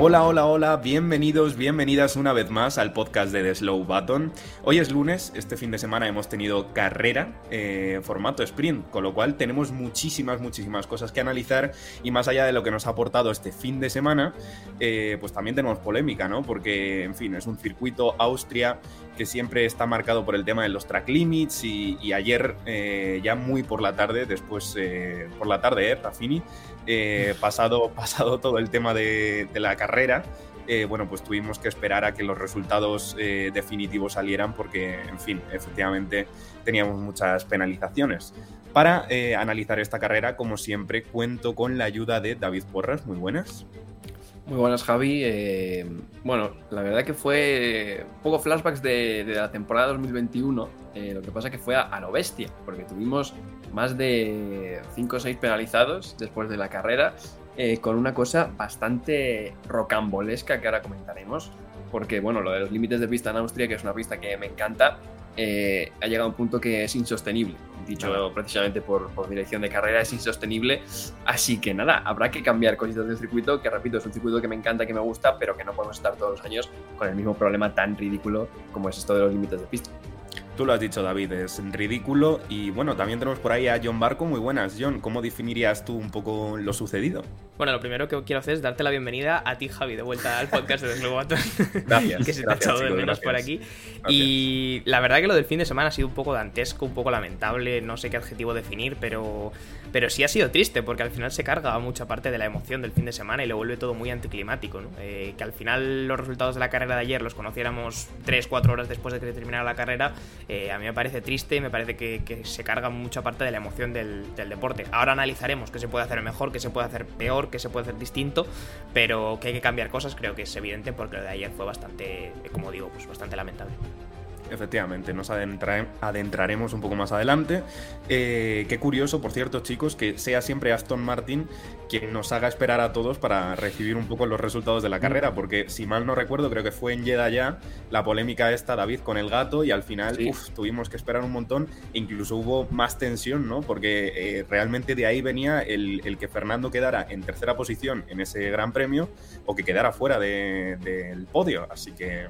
Hola, hola, hola, bienvenidos, bienvenidas una vez más al podcast de The Slow Button. Hoy es lunes, este fin de semana hemos tenido carrera, eh, formato sprint, con lo cual tenemos muchísimas, muchísimas cosas que analizar y más allá de lo que nos ha aportado este fin de semana, eh, pues también tenemos polémica, ¿no? Porque, en fin, es un circuito Austria que siempre está marcado por el tema de los track limits y, ayer, eh, ya muy por la tarde, después, por la tarde, eh, Rafini, eh, pasado, pasado todo el tema de, la carrera, eh, bueno, pues tuvimos que esperar a que los resultados eh, definitivos salieran porque, en fin, efectivamente teníamos muchas penalizaciones. Para analizar esta carrera, como siempre, cuento con la ayuda de David Porras. Muy buenas. Muy buenas, Javi. bueno, la verdad que fue un poco flashbacks de, la temporada 2021. lo que pasa que fue a, a, lo bestia, porque tuvimos más de 5 o 6 penalizados después de la carrera, eh, con una cosa bastante rocambolesca que ahora comentaremos, porque bueno, lo de los límites de pista en Austria, que es una pista que me encanta, eh, ha llegado a un punto que es insostenible. Dicho precisamente por, por, dirección de carrera, es insostenible. Así que nada, habrá que cambiar cositas del circuito, que repito, es un circuito que me encanta, que me gusta, pero que no podemos estar todos los años con el mismo problema tan ridículo como es esto de los límites de pista. Tú lo has dicho, David, es ridículo. Y bueno, también tenemos por ahí a John Barco. Muy buenas, John. ¿Cómo definirías tú un poco lo sucedido? Bueno, lo primero que quiero hacer es darte la bienvenida a ti, Javi, de vuelta al podcast de Deslobaton. Gracias. que se te ha echado de menos por aquí. Y la verdad que lo del fin de semana ha sido un poco dantesco, un poco lamentable. No sé qué adjetivo definir, pero pero sí ha sido triste porque al final se carga mucha parte de la emoción del fin de semana y lo vuelve todo muy anticlimático. ¿no? Eh, que al final los resultados de la carrera de ayer los conociéramos 3-4 horas después de que terminara la carrera, eh, a mí me parece triste me parece que, se carga mucha parte de la emoción del, deporte. Ahora analizaremos qué se puede hacer mejor, qué se puede hacer peor, qué se puede hacer distinto, pero que hay que cambiar cosas creo que es evidente porque lo de ayer fue bastante, como digo, pues bastante lamentable. Efectivamente, nos adentraremos un poco más adelante. Eh, qué curioso, por cierto, chicos, que sea siempre Aston Martin quien nos haga esperar a todos para recibir un poco los resultados de la carrera, porque si mal no recuerdo, creo que fue en Jeddah ya la polémica esta, David, con el gato, y al final tuvimos que esperar un montón, incluso hubo más tensión, ¿no? Porque eh, realmente de ahí venía el, que Fernando quedara en tercera posición en ese gran premio o que quedara fuera del podio, así que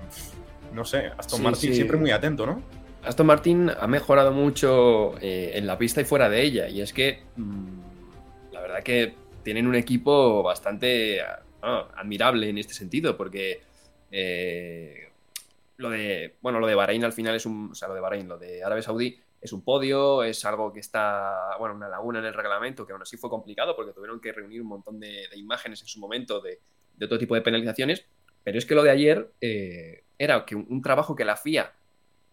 no sé, Aston Martin siempre muy atento, ¿no? Aston Martin ha mejorado mucho eh, en la pista y fuera de ella. Y es que mm, la verdad que tienen un equipo bastante ah, admirable en este sentido, porque eh, lo de bueno, lo de Bahrein al final es un. O sea, lo de Bahrein, lo de Arabia Saudí es un podio, es algo que está, bueno, una laguna en el reglamento, que aún así fue complicado porque tuvieron que reunir un montón de, imágenes en su momento de, de, otro tipo de penalizaciones. Pero es que lo de ayer eh, era que un, trabajo que la FIA,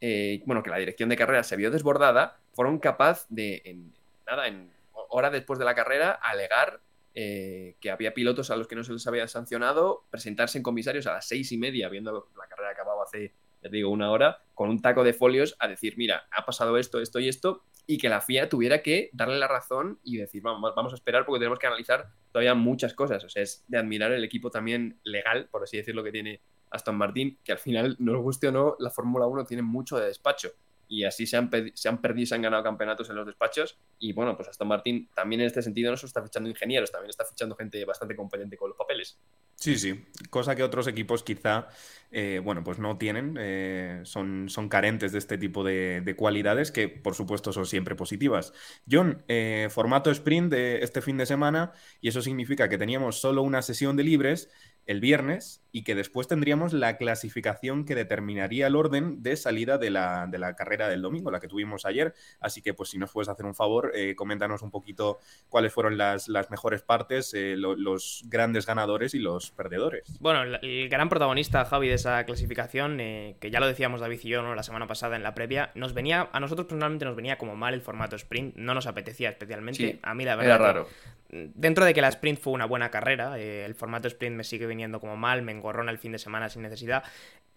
eh, bueno, que la dirección de carrera se vio desbordada, fueron capaz de, en, nada, en hora después de la carrera, alegar eh, que había pilotos a los que no se les había sancionado, presentarse en comisarios a las seis y media, viendo la carrera acababa hace, ya digo, una hora, con un taco de folios a decir, mira, ha pasado esto, esto y esto, y que la FIA tuviera que darle la razón y decir, vamos, vamos a esperar porque tenemos que analizar todavía muchas cosas. O sea, es de admirar el equipo también legal, por así decirlo, que tiene Aston Martin, que al final, nos guste o no, la Fórmula 1 tiene mucho de despacho. Y así se han, perdido y se han ganado campeonatos en los despachos. Y bueno, pues Aston Martin también en este sentido no solo está fichando ingenieros, también está fichando gente bastante competente con los papeles. Sí, sí. Cosa que otros equipos quizá, eh, bueno, pues no tienen, eh, son, son carentes de este tipo de, cualidades que, por supuesto, son siempre positivas. John, eh, formato sprint de este fin de semana y eso significa que teníamos solo una sesión de libres el viernes y que después tendríamos la clasificación que determinaría el orden de salida de la, de la carrera del domingo, la que tuvimos ayer. Así que, pues, si nos puedes hacer un favor, eh, coméntanos un poquito cuáles fueron las, las mejores partes, eh, los grandes ganadores y los perdedores. Bueno, el, gran protagonista, Javi, de esa clasificación, eh, que ya lo decíamos David y yo ¿no? la semana pasada en la previa, nos venía, a nosotros personalmente nos venía como mal el formato sprint, no nos apetecía especialmente. a mí la verdad. Era raro dentro de que la sprint fue una buena carrera, eh, el formato sprint me sigue viniendo como mal, me engorrona el fin de semana sin necesidad.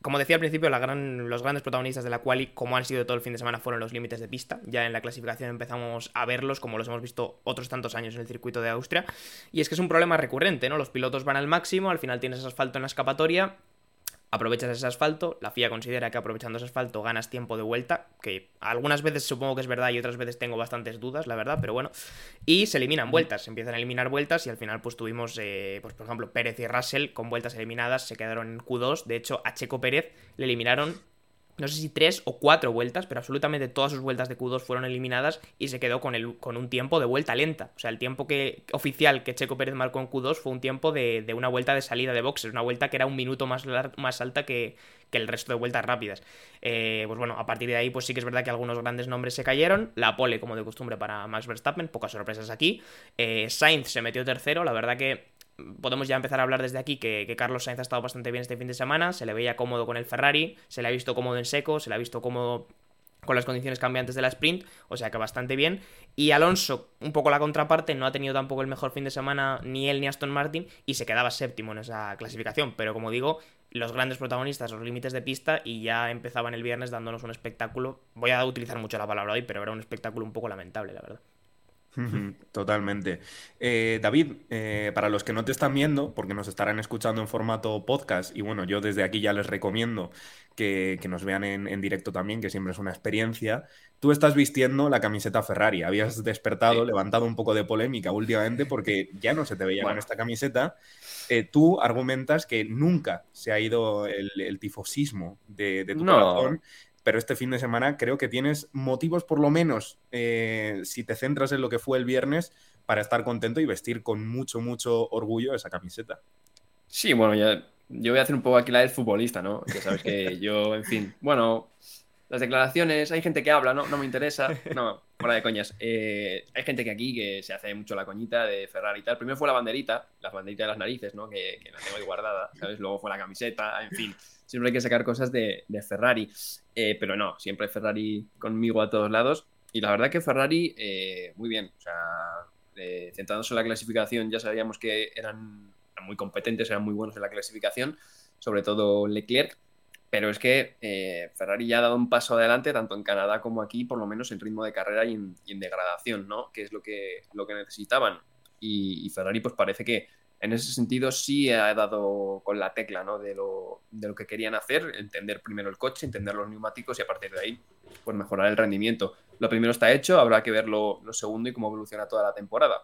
como decía al principio, los grandes protagonistas de la quali, como han sido todo el fin de semana, fueron los límites de pista. Ya en la clasificación empezamos a verlos, como los hemos visto otros tantos años en el circuito de Austria. Y es que es un problema recurrente, ¿no? Los pilotos van al máximo, al final tienes asfalto en la escapatoria aprovechas ese asfalto, la FIA considera que aprovechando ese asfalto ganas tiempo de vuelta, que algunas veces supongo que es verdad y otras veces tengo bastantes dudas, la verdad, pero bueno, y se eliminan vueltas, se empiezan a eliminar vueltas y al final pues tuvimos, eh, pues por ejemplo, Pérez y Russell con vueltas eliminadas se quedaron en Q2, de hecho a Checo Pérez le eliminaron no sé si tres o cuatro vueltas, pero absolutamente todas sus vueltas de Q2 fueron eliminadas y se quedó con, el, con un tiempo de vuelta lenta. O sea, el tiempo que, oficial que Checo Pérez marcó en Q2 fue un tiempo de, una vuelta de salida de boxes, una vuelta que era un minuto más, más alta que, el resto de vueltas rápidas. Eh, pues bueno, a partir de ahí, pues sí que es verdad que algunos grandes nombres se cayeron. La pole, como de costumbre, para Max Verstappen, pocas sorpresas aquí. Eh, Sainz se metió tercero, la verdad que podemos ya empezar a hablar desde aquí que, Carlos Sainz ha estado bastante bien este fin de semana, se le veía cómodo con el Ferrari, se le ha visto cómodo en seco, se le ha visto cómodo con las condiciones cambiantes de la sprint, o sea que bastante bien. Y Alonso, un poco la contraparte, no ha tenido tampoco el mejor fin de semana ni él ni Aston Martin y se quedaba séptimo en esa clasificación, pero como digo, los grandes protagonistas, los límites de pista y ya empezaban el viernes dándonos un espectáculo, voy a utilizar mucho la palabra hoy, pero era un espectáculo un poco lamentable, la verdad. Totalmente. Eh, David, eh, para los que no te están viendo, porque nos estarán escuchando en formato podcast, y bueno, yo desde aquí ya les recomiendo que, nos vean en, directo también, que siempre es una experiencia. Tú estás vistiendo la camiseta Ferrari, habías despertado, levantado un poco de polémica últimamente porque ya no se te veía con esta camiseta. Eh, tú argumentas que nunca se ha ido el, tifosismo de, tu corazón pero este fin de semana creo que tienes motivos, por lo menos, eh, si te centras en lo que fue el viernes, para estar contento y vestir con mucho, mucho orgullo esa camiseta. Sí, bueno, ya, yo voy a hacer un poco aquí la del futbolista, ¿no? Que sabes que yo, en fin, bueno, las declaraciones, hay gente que habla, ¿no? No me interesa. No, fuera de coñas. Eh, hay gente que aquí que se hace mucho la coñita de Ferrari y tal. Primero fue la banderita, la banderita de las narices, ¿no? Que, que la tengo ahí guardada, ¿sabes? Luego fue la camiseta, en fin siempre hay que sacar cosas de, Ferrari. Eh, pero no, siempre Ferrari conmigo a todos lados. Y la verdad que Ferrari, eh, muy bien. O sea, eh, centrándose en la clasificación, ya sabíamos que eran, muy competentes, eran muy buenos en la clasificación, sobre todo Leclerc. Pero es que Ferrari ya ha dado un paso adelante, tanto en Canadá como aquí, por lo menos en ritmo de carrera y en, degradación, ¿no? Que es lo que, lo que necesitaban. y Ferrari, pues parece que en ese sentido sí ha dado con la tecla ¿no? de, lo, de, lo, que querían hacer, entender primero el coche, entender los neumáticos y a partir de ahí pues mejorar el rendimiento. Lo primero está hecho, habrá que ver lo, segundo y cómo evoluciona toda la temporada.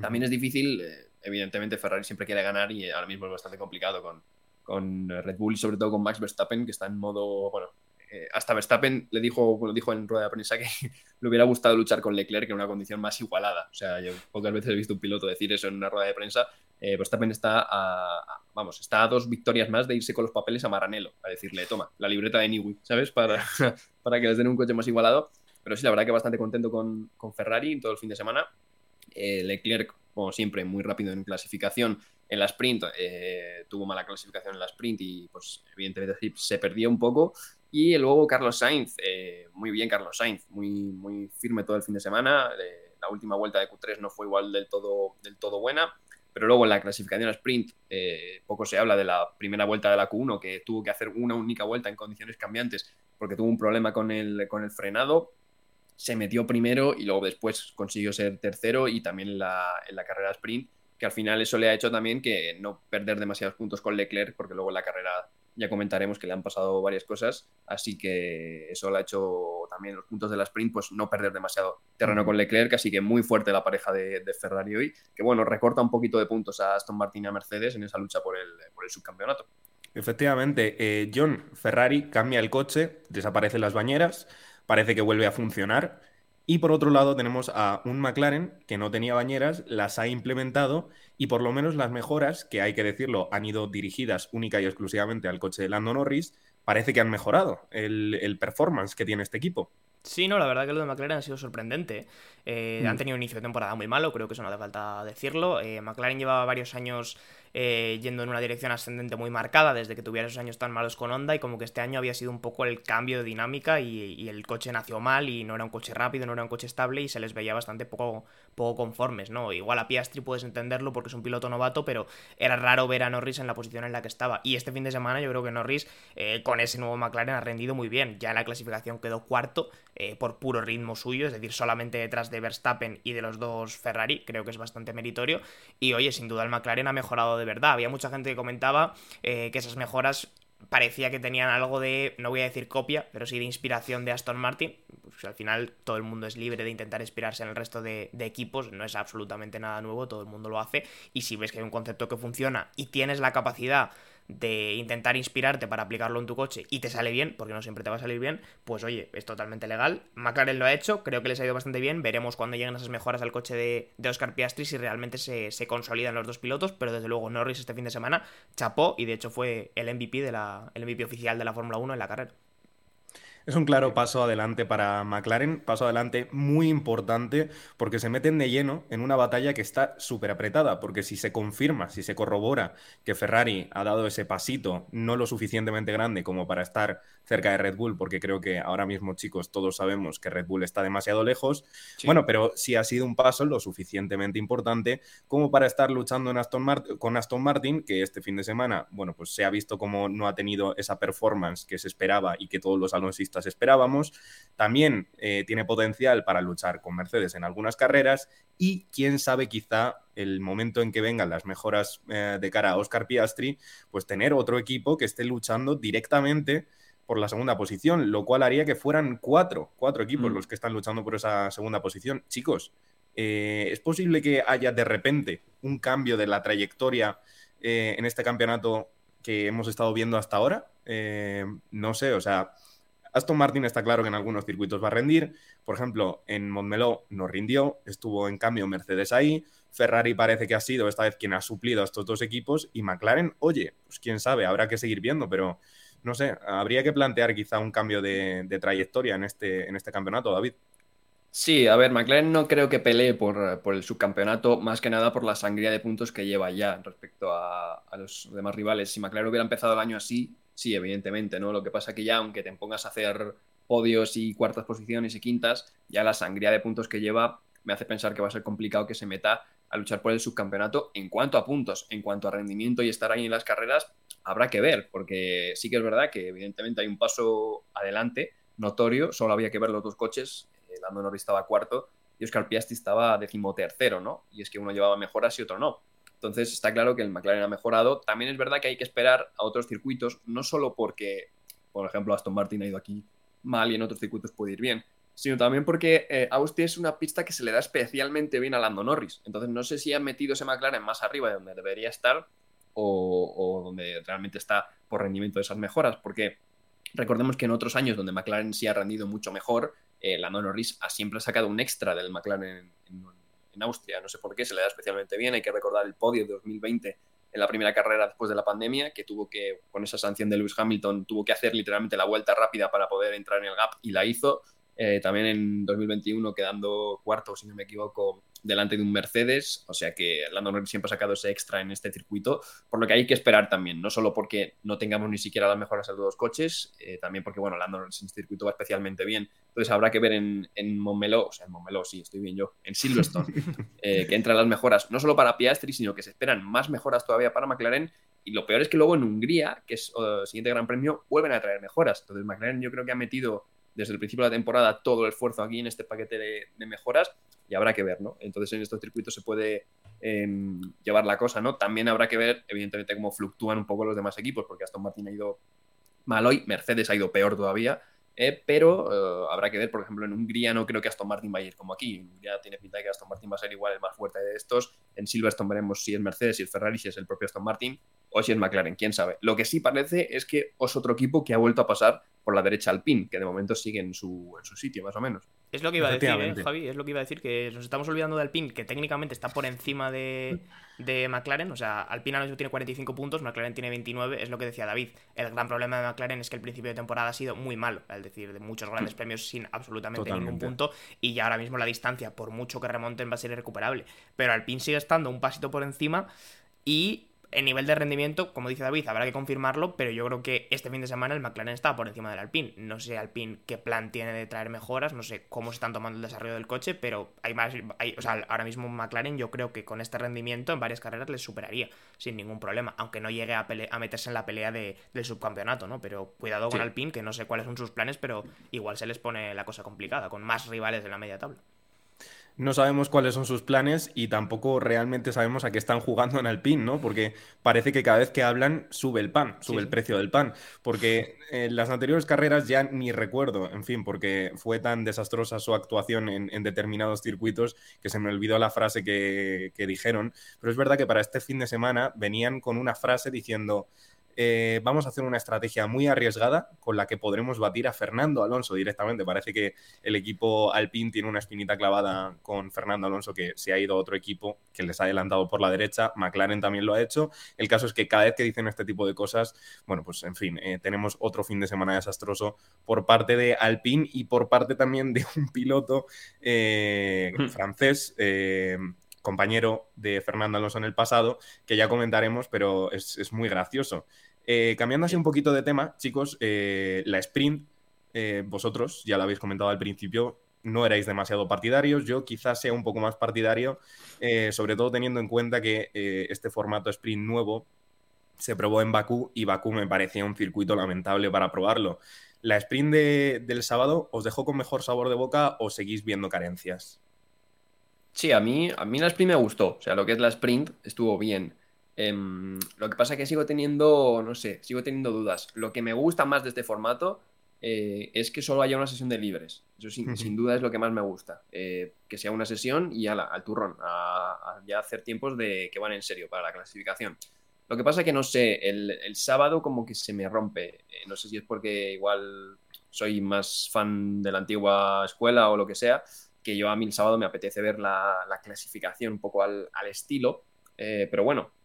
También es difícil, eh, evidentemente Ferrari siempre quiere ganar y ahora mismo es bastante complicado con, con Red Bull y sobre todo con Max Verstappen que está en modo, bueno, eh, hasta Verstappen le dijo, lo dijo en rueda de prensa que le hubiera gustado luchar con Leclerc en una condición más igualada. O sea, yo pocas veces he visto un piloto decir eso en una rueda de prensa eh, Verstappen está a, vamos, está a dos victorias más de irse con los papeles a Maranello, a decirle, toma, la libreta de Niwi, ¿sabes? Para, para que les den un coche más igualado. Pero sí, la verdad que bastante contento con, con Ferrari todo el fin de semana. Eh, Leclerc, como siempre, muy rápido en clasificación. En la sprint eh, tuvo mala clasificación en la sprint y, pues, evidentemente se perdió un poco. Y luego Carlos Sainz, eh, muy bien Carlos Sainz, muy, muy firme todo el fin de semana. la última vuelta de Q3 no fue igual del todo, del todo buena pero luego en la clasificación a sprint eh, poco se habla de la primera vuelta de la Q1, que tuvo que hacer una única vuelta en condiciones cambiantes porque tuvo un problema con el, con el frenado, se metió primero y luego después consiguió ser tercero y también en la, en la carrera sprint, que al final eso le ha hecho también que no perder demasiados puntos con Leclerc, porque luego en la carrera ya comentaremos que le han pasado varias cosas, así que eso le ha hecho también los puntos de la sprint, pues no perder demasiado terreno con Leclerc, así que muy fuerte la pareja de, Ferrari hoy, que bueno, recorta un poquito de puntos a Aston Martin y a Mercedes en esa lucha por el, subcampeonato. Efectivamente, eh, John Ferrari cambia el coche, desaparecen las bañeras, parece que vuelve a funcionar. Y por otro lado tenemos a un McLaren que no tenía bañeras, las ha implementado y por lo menos las mejoras, que hay que decirlo, han ido dirigidas única y exclusivamente al coche de Lando Norris, parece que han mejorado el, performance que tiene este equipo. Sí, no, la verdad que lo de McLaren ha sido sorprendente. Eh, han mm. tenido un inicio de temporada muy malo, creo que eso no hace falta decirlo. Eh, McLaren llevaba varios años eh, yendo en una dirección ascendente muy marcada desde que tuviera esos años tan malos con Honda y como que este año había sido un poco el cambio de dinámica y, el coche nació mal y no era un coche rápido, no era un coche estable y se les veía bastante poco, poco conformes, ¿no? Igual a Piastri puedes entenderlo porque es un piloto novato, pero era raro ver a Norris en la posición en la que estaba. Y este fin de semana yo creo que Norris eh, con ese nuevo McLaren ha rendido muy bien. Ya en la clasificación quedó cuarto eh, por puro ritmo suyo, es decir, solamente detrás de Verstappen y de los dos Ferrari, creo que es bastante meritorio. Y oye, sin duda el McLaren ha mejorado de verdad. Había mucha gente que comentaba eh, que esas mejoras parecía que tenían algo de, no voy a decir copia, pero sí de inspiración de Aston Martin. Pues al final todo el mundo es libre de intentar inspirarse en el resto de, de, equipos, no es absolutamente nada nuevo, todo el mundo lo hace. Y si ves que hay un concepto que funciona y tienes la capacidad de intentar inspirarte para aplicarlo en tu coche y te sale bien, porque no siempre te va a salir bien, pues oye, es totalmente legal. McLaren lo ha hecho, creo que les ha ido bastante bien. Veremos cuando lleguen esas mejoras al coche de, Oscar Piastri si realmente se, se, consolidan los dos pilotos, pero desde luego Norris este fin de semana chapó y de hecho fue el MVP, de la, el MVP oficial de la Fórmula 1 en la carrera. Es un claro paso adelante para McLaren, paso adelante muy importante porque se meten de lleno en una batalla que está súper apretada, porque si se confirma, si se corrobora que Ferrari ha dado ese pasito no lo suficientemente grande como para estar cerca de Red Bull, porque creo que ahora mismo, chicos, todos sabemos que Red Bull está demasiado lejos. Bueno, pero sí ha sido un paso lo suficientemente importante como para estar luchando en Aston con Aston Martin, que este fin de semana, bueno, pues se ha visto como no ha tenido esa performance que se esperaba y que todos los alonsistas esperábamos. También eh, tiene potencial para luchar con Mercedes en algunas carreras y quién sabe quizá el momento en que vengan las mejoras eh, de cara a Oscar Piastri, pues tener otro equipo que esté luchando directamente por la segunda posición, lo cual haría que fueran cuatro, cuatro equipos mm. los que están luchando por esa segunda posición. Chicos, eh, ¿es posible que haya de repente un cambio de la trayectoria eh, en este campeonato que hemos estado viendo hasta ahora? Eh, no sé, o sea, Aston Martin está claro que en algunos circuitos va a rendir. Por ejemplo, en Montmeló no rindió, estuvo en cambio Mercedes ahí. Ferrari parece que ha sido esta vez quien ha suplido a estos dos equipos. Y McLaren, oye, pues quién sabe, habrá que seguir viendo, pero no sé, habría que plantear quizá un cambio de, trayectoria en este, en este campeonato, David. Sí, a ver, McLaren no creo que pelee por, el subcampeonato, más que nada por la sangría de puntos que lleva ya respecto a, los demás rivales. Si McLaren hubiera empezado el año así, sí, evidentemente, ¿no? Lo que pasa que ya, aunque te pongas a hacer podios y cuartas posiciones y quintas, ya la sangría de puntos que lleva me hace pensar que va a ser complicado que se meta a luchar por el subcampeonato en cuanto a puntos, en cuanto a rendimiento y estar ahí en las carreras, habrá que ver, porque sí que es verdad que evidentemente hay un paso adelante notorio, solo había que ver los dos coches, eh, Lando Norris estaba cuarto y Oscar Piastri estaba decimotercero, ¿no? Y es que uno llevaba mejoras y otro no. Entonces está claro que el McLaren ha mejorado. También es verdad que hay que esperar a otros circuitos, no solo porque, por ejemplo, Aston Martin ha ido aquí mal y en otros circuitos puede ir bien, sino también porque eh, Austria es una pista que se le da especialmente bien a Lando Norris. Entonces no sé si han metido ese McLaren más arriba de donde debería estar o, donde realmente está por rendimiento de esas mejoras, porque recordemos que en otros años donde McLaren sí ha rendido mucho mejor, eh, Lando Norris ha siempre sacado un extra del McLaren en, Austria, no sé por qué, se le da especialmente bien, hay que recordar el podio de 2020 en la primera carrera después de la pandemia, que tuvo que, con esa sanción de Lewis Hamilton, tuvo que hacer literalmente la vuelta rápida para poder entrar en el gap y la hizo. Eh, también en 2021 quedando cuarto, si no me equivoco, delante de un Mercedes, o sea que Lando Norris siempre ha sacado ese extra en este circuito, por lo que hay que esperar también, no solo porque no tengamos ni siquiera las mejoras de los dos coches, eh, también porque, bueno, Lando Norris en este circuito va especialmente bien, entonces habrá que ver en, en Montmeló, o sea, en Montmeló, sí, estoy bien yo, en Silverstone, eh, que entran las mejoras, no solo para Piastri, sino que se esperan más mejoras todavía para McLaren, y lo peor es que luego en Hungría, que es el siguiente gran premio, vuelven a traer mejoras, entonces McLaren yo creo que ha metido desde el principio de la temporada todo el esfuerzo aquí en este paquete de, mejoras y habrá que ver, ¿no? Entonces en estos circuitos se puede em, llevar la cosa, ¿no? También habrá que ver, evidentemente, cómo fluctúan un poco los demás equipos, porque Aston Martin ha ido mal hoy, Mercedes ha ido peor todavía, eh, pero eh, habrá que ver, por ejemplo, en Hungría no creo que Aston Martin vaya a ir como aquí. Ya tiene pinta de que Aston Martin va a ser igual el más fuerte de estos. En Silverstone veremos si es Mercedes, si es Ferrari, si es el propio Aston Martin o si es McLaren, quién sabe. Lo que sí parece es que es otro equipo que ha vuelto a pasar por la derecha al pin, que de momento sigue en su, en su sitio, más o menos. Es lo que iba a decir, ¿eh, Javi, es lo que iba a decir, que nos estamos olvidando de Alpine, que técnicamente está por encima de, de McLaren, o sea, Alpine ahora mismo tiene 45 puntos, McLaren tiene 29, es lo que decía David. El gran problema de McLaren es que el principio de temporada ha sido muy malo, es decir, de muchos grandes mm. premios sin absolutamente ningún punto, y ya ahora mismo la distancia, por mucho que remonten, va a ser irrecuperable. Pero Alpine sigue estando un pasito por encima y en nivel de rendimiento, como dice David, habrá que confirmarlo, pero yo creo que este fin de semana el McLaren está por encima del Alpine. No sé Alpine qué plan tiene de traer mejoras, no sé cómo se están tomando el desarrollo del coche, pero hay más, o sea, ahora mismo McLaren yo creo que con este rendimiento en varias carreras les superaría sin ningún problema, aunque no llegue a, a meterse en la pelea de, del subcampeonato, ¿no? Pero cuidado con Alpine, que no sé cuáles son sus planes, pero igual se les pone la cosa complicada, con más rivales de la media tabla. No sabemos cuáles son sus planes y tampoco realmente sabemos a qué están jugando en Alpine, ¿no? Porque parece que cada vez que hablan sube el pan, sube el precio del pan. Porque en las anteriores carreras ya ni recuerdo, en fin, porque fue tan desastrosa su actuación en, determinados circuitos que se me olvidó la frase que, que dijeron. Pero es verdad que para este fin de semana venían con una frase diciendo eh, vamos a hacer una estrategia muy arriesgada con la que podremos batir a Fernando Alonso directamente. Parece que el equipo Alpine tiene una espinita clavada con Fernando Alonso que se ha ido a otro equipo que les ha adelantado por la derecha. McLaren también lo ha hecho. El caso es que cada vez que dicen este tipo de cosas, bueno, pues en fin, eh, tenemos otro fin de semana desastroso por parte de Alpine y por parte también de un piloto eh, hmm. francés compañero de Fernando Alonso en el pasado, que ya comentaremos, pero es muy gracioso. Eh, cambiando así un poquito de tema, chicos, eh, la sprint, eh, vosotros, ya lo habéis comentado al principio, no erais demasiado partidarios, yo quizás sea un poco más partidario, sobre todo teniendo en cuenta que este formato sprint nuevo se probó en Bakú y Bakú me parecía un circuito lamentable para probarlo. ¿La sprint del sábado os dejó con mejor sabor de boca o seguís viendo carencias? Sí, a mí, a mí la sprint me gustó. O sea, lo que es la sprint estuvo bien. Em, lo que pasa es que sigo teniendo, no sé, sigo teniendo dudas. Lo que me gusta más de este formato eh, es que solo haya una sesión de libres. Eso sin, duda es lo que más me gusta. Eh, que sea una sesión y ala, al turrón, a, ya hacer tiempos de que van en serio para la clasificación. Lo que pasa es que no sé, el, sábado como que se me rompe. Eh, no sé si es porque igual soy más fan de la antigua escuela o lo que sea, que yo a mí el sábado me apetece ver la, clasificación un poco al, al estilo. pero bueno,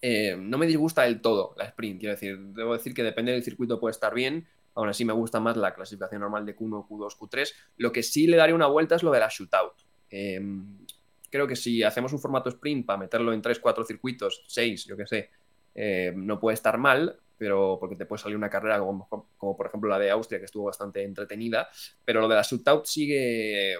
eh, no me disgusta del todo la sprint, quiero decir, debo decir que depende del circuito puede estar bien, aún así me gusta más la clasificación normal de Q1, Q2, Q3, lo que sí le daría una vuelta es lo de la shootout. Em, creo que si hacemos un formato sprint para meterlo en 3, 4 circuitos, 6, yo que sé, eh, no puede estar mal, pero porque te puede salir una carrera como, como, por ejemplo la de Austria, que estuvo bastante entretenida, pero lo de la shootout sigue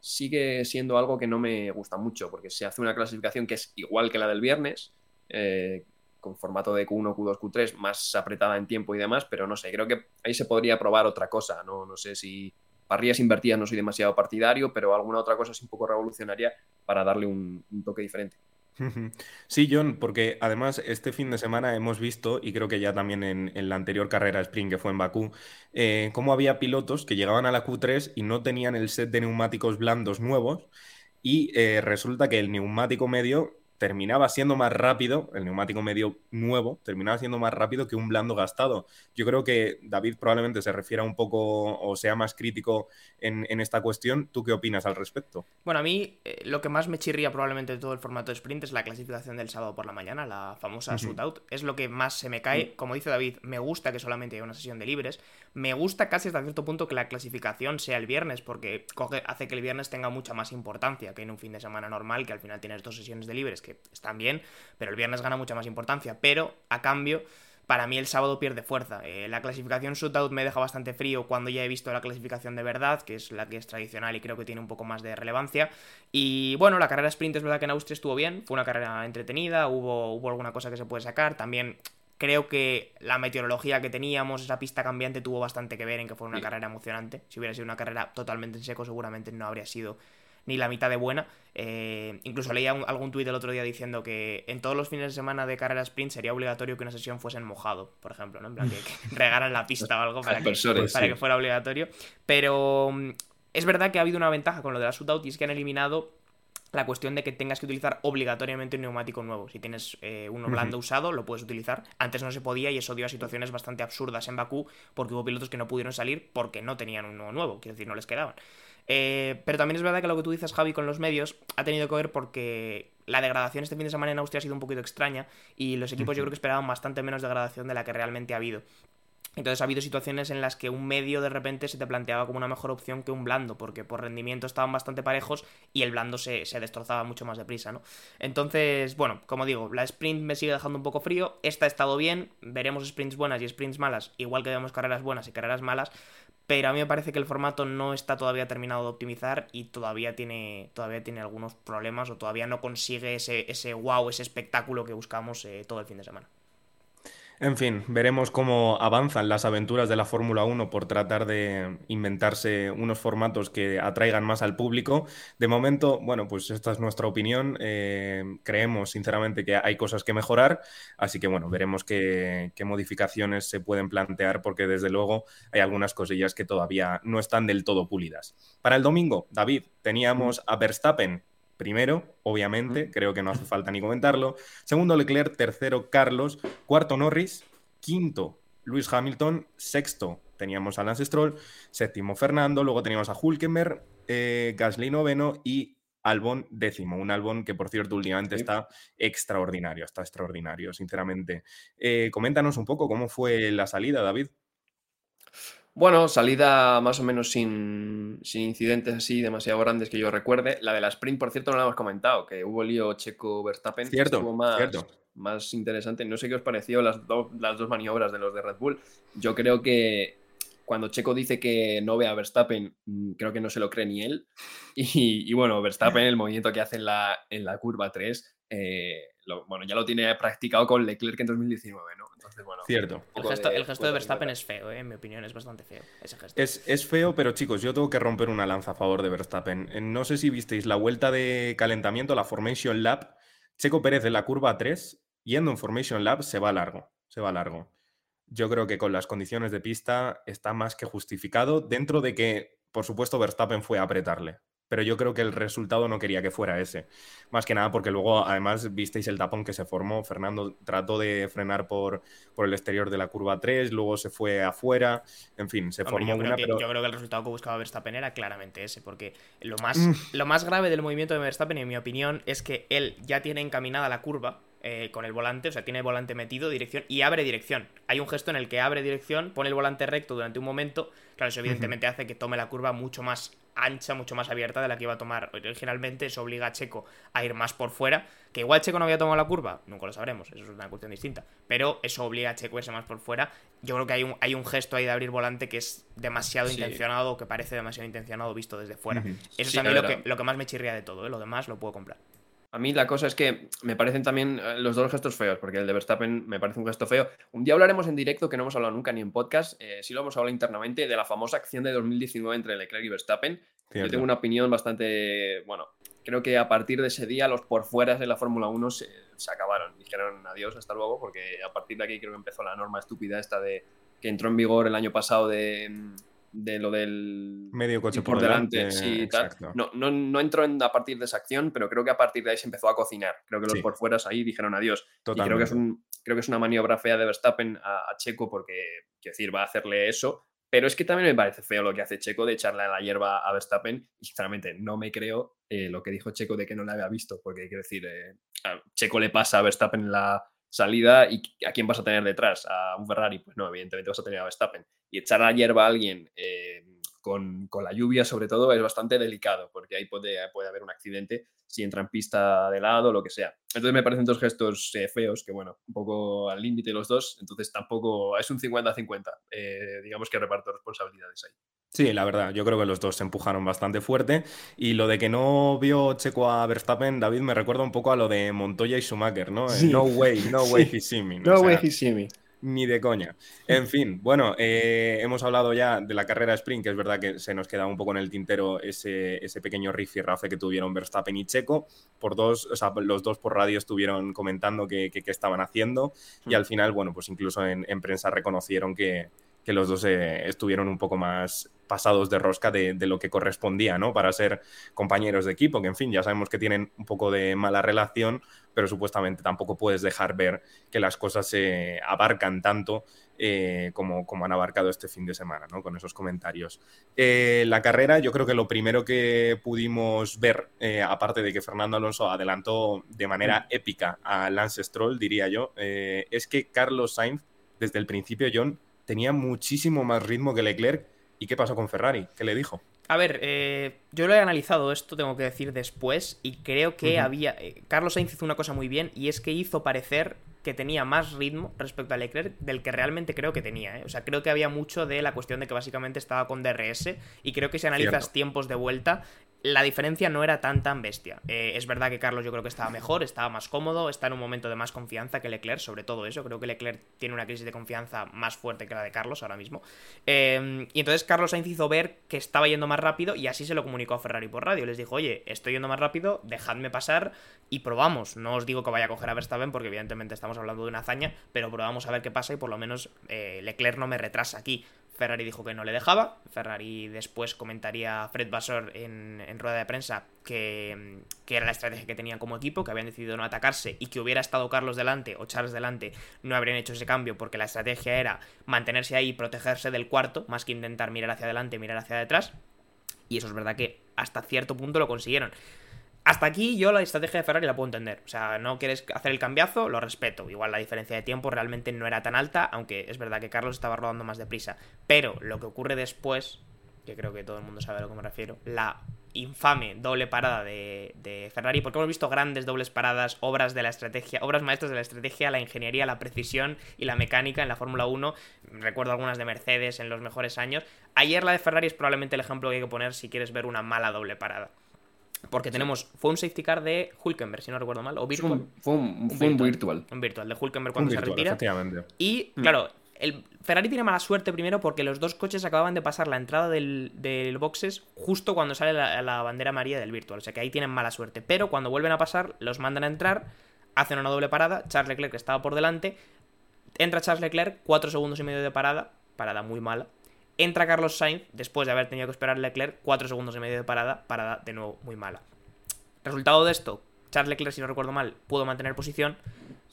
sigue siendo algo que no me gusta mucho, porque se hace una clasificación que es igual que la del viernes, eh, con formato de Q1, Q2, Q3, más apretada en tiempo y demás, pero no sé, creo que ahí se podría probar otra cosa, no, no sé si parrillas invertidas no soy demasiado partidario, pero alguna otra cosa es un poco revolucionaria para darle un, toque diferente. Sí, John, porque además este fin de semana hemos visto, y creo que ya también en, la anterior carrera sprint que fue en Bakú, eh, cómo había pilotos que llegaban a la Q3 y no tenían el set de neumáticos blandos nuevos, y eh, resulta que el neumático medio terminaba siendo más rápido, el neumático medio nuevo, terminaba siendo más rápido que un blando gastado. Yo creo que David probablemente se refiera un poco o sea más crítico en, esta cuestión. ¿Tú qué opinas al respecto? Bueno, a mí eh, lo que más me chirría probablemente de todo el formato de sprint es la clasificación del sábado por la mañana, la famosa shootout. Es lo que más se me cae. Como dice David, me gusta que solamente haya una sesión de libres. Me gusta casi hasta cierto punto que la clasificación sea el viernes, porque hace que el viernes tenga mucha más importancia que en un fin de semana normal, que al final tienes dos sesiones de libres están bien, pero el viernes gana mucha más importancia. Pero a cambio, para mí el sábado pierde fuerza. Eh, la clasificación shootout me deja bastante frío cuando ya he visto la clasificación de verdad, que es la que es tradicional y creo que tiene un poco más de relevancia. Y bueno, la carrera sprint es verdad que en Austria estuvo bien, fue una carrera entretenida, hubo, hubo alguna cosa que se puede sacar. También creo que la meteorología que teníamos, esa pista cambiante, tuvo bastante que ver en que fue una carrera emocionante. Si hubiera sido una carrera totalmente en seco, seguramente no habría sido ni la mitad de buena. Eh, incluso leía algún tuit el otro día diciendo que en todos los fines de semana de carrera sprint sería obligatorio que una sesión fuese en mojado, por ejemplo, ¿no? En plan, que, regaran la pista o algo para, que, para que fuera obligatorio. Pero mm, es verdad que ha habido una ventaja con lo de la shootout y es que han eliminado la cuestión de que tengas que utilizar obligatoriamente un neumático nuevo. Si tienes eh, uno blando usado, lo puedes utilizar. Antes no se podía y eso dio a situaciones bastante absurdas en Bakú porque hubo pilotos que no pudieron salir porque no tenían uno nuevo, quiero decir, no les quedaban. Eh, pero también es verdad que lo que tú dices, Javi, con los medios ha tenido que ver porque la degradación este fin de semana en Austria ha sido un poquito extraña y los equipos yo creo que esperaban bastante menos degradación de la que realmente ha habido. Entonces ha habido situaciones en las que un medio de repente se te planteaba como una mejor opción que un blando, porque por rendimiento estaban bastante parejos y el blando se, destrozaba mucho más deprisa, ¿no? Entonces, bueno, como digo, la sprint me sigue dejando un poco frío, esta ha estado bien, veremos sprints buenas y sprints malas, igual que vemos carreras buenas y carreras malas, pero a mí me parece que el formato no está todavía terminado de optimizar y todavía tiene, todavía tiene algunos problemas o todavía no consigue ese, ese wow, ese espectáculo que buscamos eh, todo el fin de semana. En fin, veremos cómo avanzan las aventuras de la Fórmula 1 por tratar de inventarse unos formatos que atraigan más al público. De momento, bueno, pues esta es nuestra opinión. Eh, creemos sinceramente que hay cosas que mejorar, así que bueno, veremos qué, qué modificaciones se pueden plantear porque desde luego hay algunas cosillas que todavía no están del todo pulidas. Para el domingo, David, teníamos a Verstappen primero, obviamente, creo que no hace falta ni comentarlo. Segundo, Leclerc. Tercero, Carlos. Cuarto, Norris. Quinto, Luis Hamilton. Sexto, teníamos a Lance Stroll. Séptimo, Fernando. Luego teníamos a Hulkenberg, eh, Gasly noveno y Albon décimo. Un Albon que, por cierto, últimamente está extraordinario, está extraordinario, sinceramente. Eh, coméntanos un poco cómo fue la salida, David. Bueno, salida más o menos sin, incidentes así demasiado grandes que yo recuerde. La de la sprint, por cierto, no la hemos comentado, que hubo lío Checo-Verstappen. Cierto, estuvo más, más interesante. No sé qué os pareció las, las dos maniobras de los de Red Bull. Yo creo que cuando Checo dice que no ve a Verstappen, mm, creo que no se lo cree ni él. Y, bueno, Verstappen, el movimiento que hace en la, en la curva 3, eh, bueno, ya lo tiene practicado con Leclerc en 2019, ¿no? Cierto. El gesto, de, Verstappen es feo, ¿eh? en mi opinión, es bastante feo ese gesto. Es, feo, pero chicos, yo tengo que romper una lanza a favor de Verstappen. Eh, no sé si visteis la vuelta de calentamiento, la Formation Lab. Checo Pérez en la curva 3, yendo en Formation Lab, se va largo. Se va largo. Yo creo que con las condiciones de pista está más que justificado, dentro de que, por supuesto, Verstappen fue a apretarle pero yo creo que el resultado no quería que fuera ese. Más que nada porque luego, además, visteis el tapón que se formó. Fernando trató de frenar por, por el exterior de la curva 3, luego se fue afuera. En fin, se formó yo una. Yo creo que el resultado que buscaba Verstappen era claramente ese, porque lo más, mm. lo más grave del movimiento de Verstappen, en mi opinión, es que él ya tiene encaminada la curva eh, con el volante, o sea, tiene el volante metido, dirección, y abre dirección. Hay un gesto en el que abre dirección, pone el volante recto durante un momento, claro, eso evidentemente hace que tome la curva mucho más ancha, mucho más abierta de la que iba a tomar originalmente, eso obliga a Checo a ir más por fuera, que igual Checo no había tomado la curva, nunca lo sabremos, eso es una cuestión distinta, pero eso obliga a Checo a irse más por fuera. Yo creo que hay un, hay un gesto ahí de abrir volante que es demasiado intencionado, que parece demasiado intencionado visto desde fuera. Eso es también lo que, lo que más me chirría de todo, ¿eh? lo demás lo puedo comprar. A mí la cosa es que me parecen también eh, los dos gestos feos, porque el de Verstappen me parece un gesto feo. Un día hablaremos en directo, que no hemos hablado nunca ni en podcast, eh, sí lo hemos hablado internamente, de la famosa acción de 2019 entre Leclerc y Verstappen. Yo tengo una opinión bastante, bueno, creo que a partir de ese día los por fuera de la Fórmula 1 se, se, acabaron. Dijeron adiós, hasta luego, porque a partir de aquí creo que empezó la norma estúpida esta de que entró en vigor el año pasado de de lo del medio coche por, delante, sí, tal. No, no, no, entró en, a partir de esa acción, pero creo que a partir de ahí se empezó a cocinar. Creo que los por fueras ahí dijeron adiós. Y creo que es un, creo que es una maniobra fea de Verstappen a, Checo porque, quiero decir, va a hacerle eso. Pero es que también me parece feo lo que hace Checo de echarle a la hierba a Verstappen. Y sinceramente, no me creo eh, lo que dijo Checo de que no la había visto. Porque quiero decir, eh, a Checo le pasa a Verstappen la, salida y a quién vas a tener detrás, a un Ferrari, pues no, evidentemente vas a tener a Verstappen. Y echar a hierba a alguien eh, con, la lluvia sobre todo es bastante delicado, porque ahí puede, puede haber un accidente si entra en pista de lado o lo que sea. Entonces me parecen dos gestos eh, feos, que bueno, un poco al límite los dos, entonces tampoco es un 50-50, eh, digamos que reparto responsabilidades ahí. Sí, la verdad, yo creo que los dos se empujaron bastante fuerte. Y lo de que no vio Checo a Verstappen, David, me recuerda un poco a lo de Montoya y Schumacher, ¿no? No way, no way he see me. No way he see me. Ni de coña. En fin, bueno, eh, hemos hablado ya de la carrera sprint, que es verdad que se nos queda un poco en el tintero ese, ese pequeño riff y rafe que tuvieron Verstappen y Checo. Por dos, o sea, los dos por radio estuvieron comentando qué que, estaban haciendo. Y hmm. al final, bueno, pues incluso en prensa reconocieron que, que los dos eh, estuvieron un poco más pasados de rosca de, lo que correspondía, ¿no? Para ser compañeros de equipo, que en fin, ya sabemos que tienen un poco de mala relación, pero supuestamente tampoco puedes dejar ver que las cosas se abarcan tanto eh, como, como, han abarcado este fin de semana, ¿no? Con esos comentarios. Eh, la carrera, yo creo que lo primero que pudimos ver, aparte de que Fernando Alonso adelantó de manera épica a Lance Stroll, diría yo, es que Carlos Sainz, desde el principio, John, tenía muchísimo más ritmo que Leclerc. ¿Y qué pasó con Ferrari? ¿Qué le dijo? A ver, eh, yo lo he analizado esto, tengo que decir después, y creo que había. Eh, Carlos Sainz hizo una cosa muy bien, y es que hizo parecer que tenía más ritmo respecto a Leclerc del que realmente creo que tenía. ¿eh? O sea, creo que había mucho de la cuestión de que básicamente estaba con DRS, y creo que si analizas tiempos de vuelta, la diferencia no era tan tan bestia. Eh, es verdad que Carlos yo creo que estaba mejor, estaba más cómodo, está en un momento de más confianza que Leclerc, sobre todo eso. Creo que Leclerc tiene una crisis de confianza más fuerte que la de Carlos ahora mismo. Eh, y entonces Carlos Sainz hizo ver que estaba yendo más rápido y así se lo comunicó a Ferrari por radio. Les dijo, oye, estoy yendo más rápido, dejadme pasar y probamos. No os digo que vaya a coger a Verstappen porque evidentemente estamos hablando de una hazaña, pero probamos a ver qué pasa y por lo menos eh, Leclerc no me retrasa aquí. Ferrari dijo que no le dejaba. Ferrari después comentaría a Fred Basor en, rueda de prensa que, era la estrategia que tenían como equipo, que habían decidido no atacarse y que hubiera estado Carlos delante o Charles delante, no habrían hecho ese cambio porque la estrategia era mantenerse ahí y protegerse del cuarto, más que intentar mirar hacia adelante mirar hacia detrás. Y eso es verdad que hasta cierto punto lo consiguieron. Hasta aquí yo la estrategia de Ferrari la puedo entender. O sea, no quieres hacer el cambiazo, lo respeto. Igual la diferencia de tiempo realmente no era tan alta, aunque es verdad que Carlos estaba rodando más deprisa. Pero lo que ocurre después, que creo que todo el mundo sabe a lo que me refiero, la infame doble parada de, Ferrari, porque hemos visto grandes dobles paradas, obras de la estrategia, obras maestras de la estrategia, la ingeniería, la precisión y la mecánica en la Fórmula 1. Recuerdo algunas de Mercedes en los mejores años. Ayer la de Ferrari es probablemente el ejemplo que hay que poner si quieres ver una mala doble parada. Porque tenemos, fue un safety car de Hulkenberg, si no recuerdo mal, o virtual. Fue un, virtual, un virtual. de Hulkenberg cuando se retira. Y mm. claro, el Ferrari tiene mala suerte primero porque los dos coches acababan de pasar la entrada del, boxes justo cuando sale la, bandera amarilla del virtual. O sea que ahí tienen mala suerte. Pero cuando vuelven a pasar, los mandan a entrar, hacen una doble parada. Charles Leclerc estaba por delante. Entra Charles Leclerc, cuatro segundos y medio de parada. Parada muy mala. Entra Carlos Sainz, después de haber tenido que esperar Leclerc, 4 segundos y medio de parada, parada de nuevo muy mala. Resultado de esto, Charles Leclerc, si no recuerdo mal, pudo mantener posición,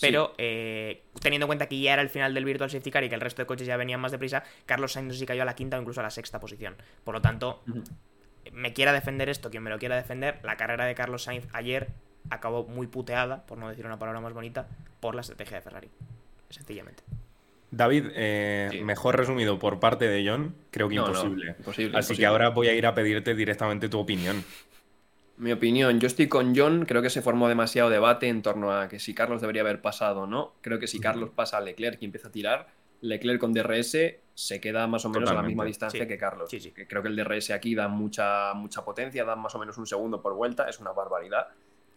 pero eh, teniendo en cuenta que ya era el final del Virtual Safety Car y que el resto de coches ya venían más deprisa, Carlos Sainz sí cayó a la quinta o incluso a la sexta posición. Por lo tanto, me quiera defender esto, quien me lo quiera defender, la carrera de Carlos Sainz ayer acabó muy puteada, por no decir una palabra más bonita, por la estrategia de Ferrari. Sencillamente. David, eh, mejor resumido por parte de John, creo que imposible. Así que ahora voy a ir a pedirte directamente tu opinión. Mi opinión, yo estoy con John, creo que se formó demasiado debate en torno a que si Carlos debería haber pasado o no. Creo que si Carlos pasa a Leclerc y empieza a tirar, Leclerc con DRS se queda más o menos a la misma distancia que Carlos. Sí, sí. Creo que el DRS aquí da mucha, mucha potencia, da más o menos un segundo por vuelta, es una barbaridad.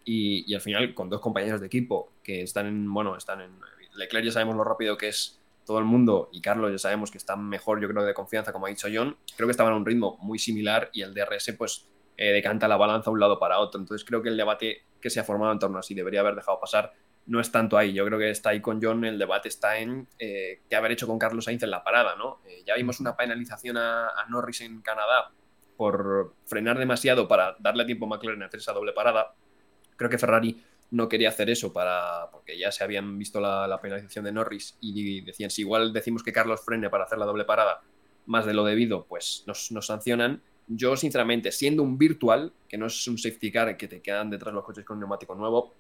Y, y al final, con dos compañeros de equipo que están en, bueno, están en... Leclerc ya sabemos lo rápido que es todo el mundo y Carlos ya sabemos que están mejor, yo creo, de confianza, como ha dicho John, creo que estaban a un ritmo muy similar y el DRS pues eh, decanta la balanza de un lado para otro. Entonces creo que el debate que se ha formado en torno a si debería haber dejado pasar no es tanto ahí. Yo creo que está ahí con John, el debate está en eh, qué haber hecho con Carlos Sainz en la parada, ¿no? Eh, ya vimos una penalización a, a, Norris en Canadá por frenar demasiado para darle tiempo a McLaren a hacer esa doble parada. Creo que Ferrari no quería hacer eso para porque ya se habían visto la, penalización de Norris y decían si igual decimos que Carlos frene para hacer la doble parada más de lo debido, pues nos, sancionan. Yo, sinceramente, siendo un virtual, que no es un safety car que te quedan detrás los coches con un neumático nuevo,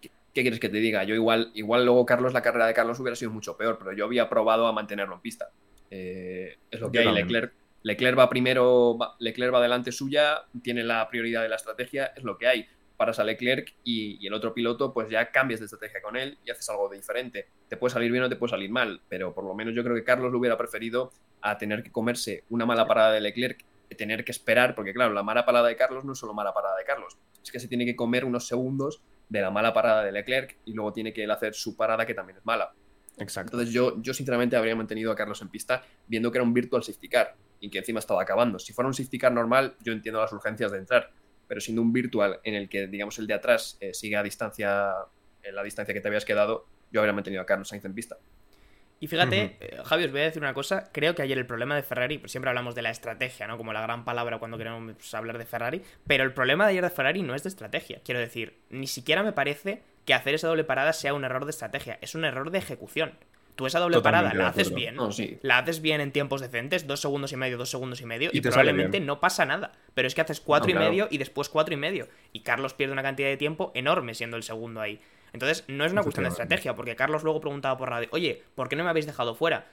¿qué, quieres que te diga? Yo igual, igual luego Carlos, la carrera de Carlos hubiera sido mucho peor, pero yo había probado a mantenerlo en pista. Eh, es lo que hay. Leclerc, Leclerc va primero, Leclerc va adelante suya, tiene la prioridad de la estrategia, es lo que hay paras a Leclerc y, el otro piloto, pues ya cambias de estrategia con él y haces algo diferente. Te puede salir bien o te puede salir mal, pero por lo menos yo creo que Carlos lo hubiera preferido a tener que comerse una mala parada de Leclerc, tener que esperar, porque claro, la mala parada de Carlos no es solo mala parada de Carlos, es que se tiene que comer unos segundos de la mala parada de Leclerc y luego tiene que él hacer su parada que también es mala. Exacto. Entonces yo, yo sinceramente habría mantenido a Carlos en pista viendo que era un virtual safety car y que encima estaba acabando. Si fuera un safety car normal, yo entiendo las urgencias de entrar pero siendo un virtual en el que, digamos, el de atrás eh, sigue a distancia, en la distancia que te habías quedado, yo habría mantenido a Carlos Sainz en pista. Y fíjate, uh Javi, os voy a decir una cosa. Creo que ayer el problema de Ferrari, pues siempre hablamos de la estrategia, ¿no? Como la gran palabra cuando queremos pues, hablar de Ferrari. Pero el problema de ayer de Ferrari no es de estrategia. Quiero decir, ni siquiera me parece que hacer esa doble parada sea un error de estrategia. Es un error de ejecución. Tú esa doble parada la haces bien, la haces bien en tiempos decentes, dos segundos y medio, dos segundos y medio, y, probablemente no pasa nada. Pero es que haces cuatro y medio y después cuatro y medio. Y Carlos pierde una cantidad de tiempo enorme siendo el segundo ahí. Entonces, no es una cuestión de estrategia, porque Carlos luego preguntaba por radio, oye, ¿por qué no me habéis dejado fuera?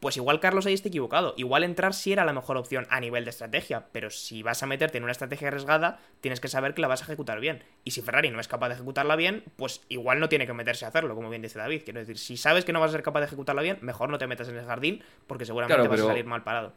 Pues igual Carlos ahí está equivocado. Igual entrar sí era la mejor opción a nivel de estrategia, pero si vas a meterte en una estrategia arriesgada, tienes que saber que la vas a ejecutar bien. Y si Ferrari no es capaz de ejecutarla bien, pues igual no tiene que meterse a hacerlo, como bien dice David. Quiero decir, si sabes que no vas a ser capaz de ejecutarla bien, mejor no te metas en el jardín, porque seguramente vas a salir mal parado.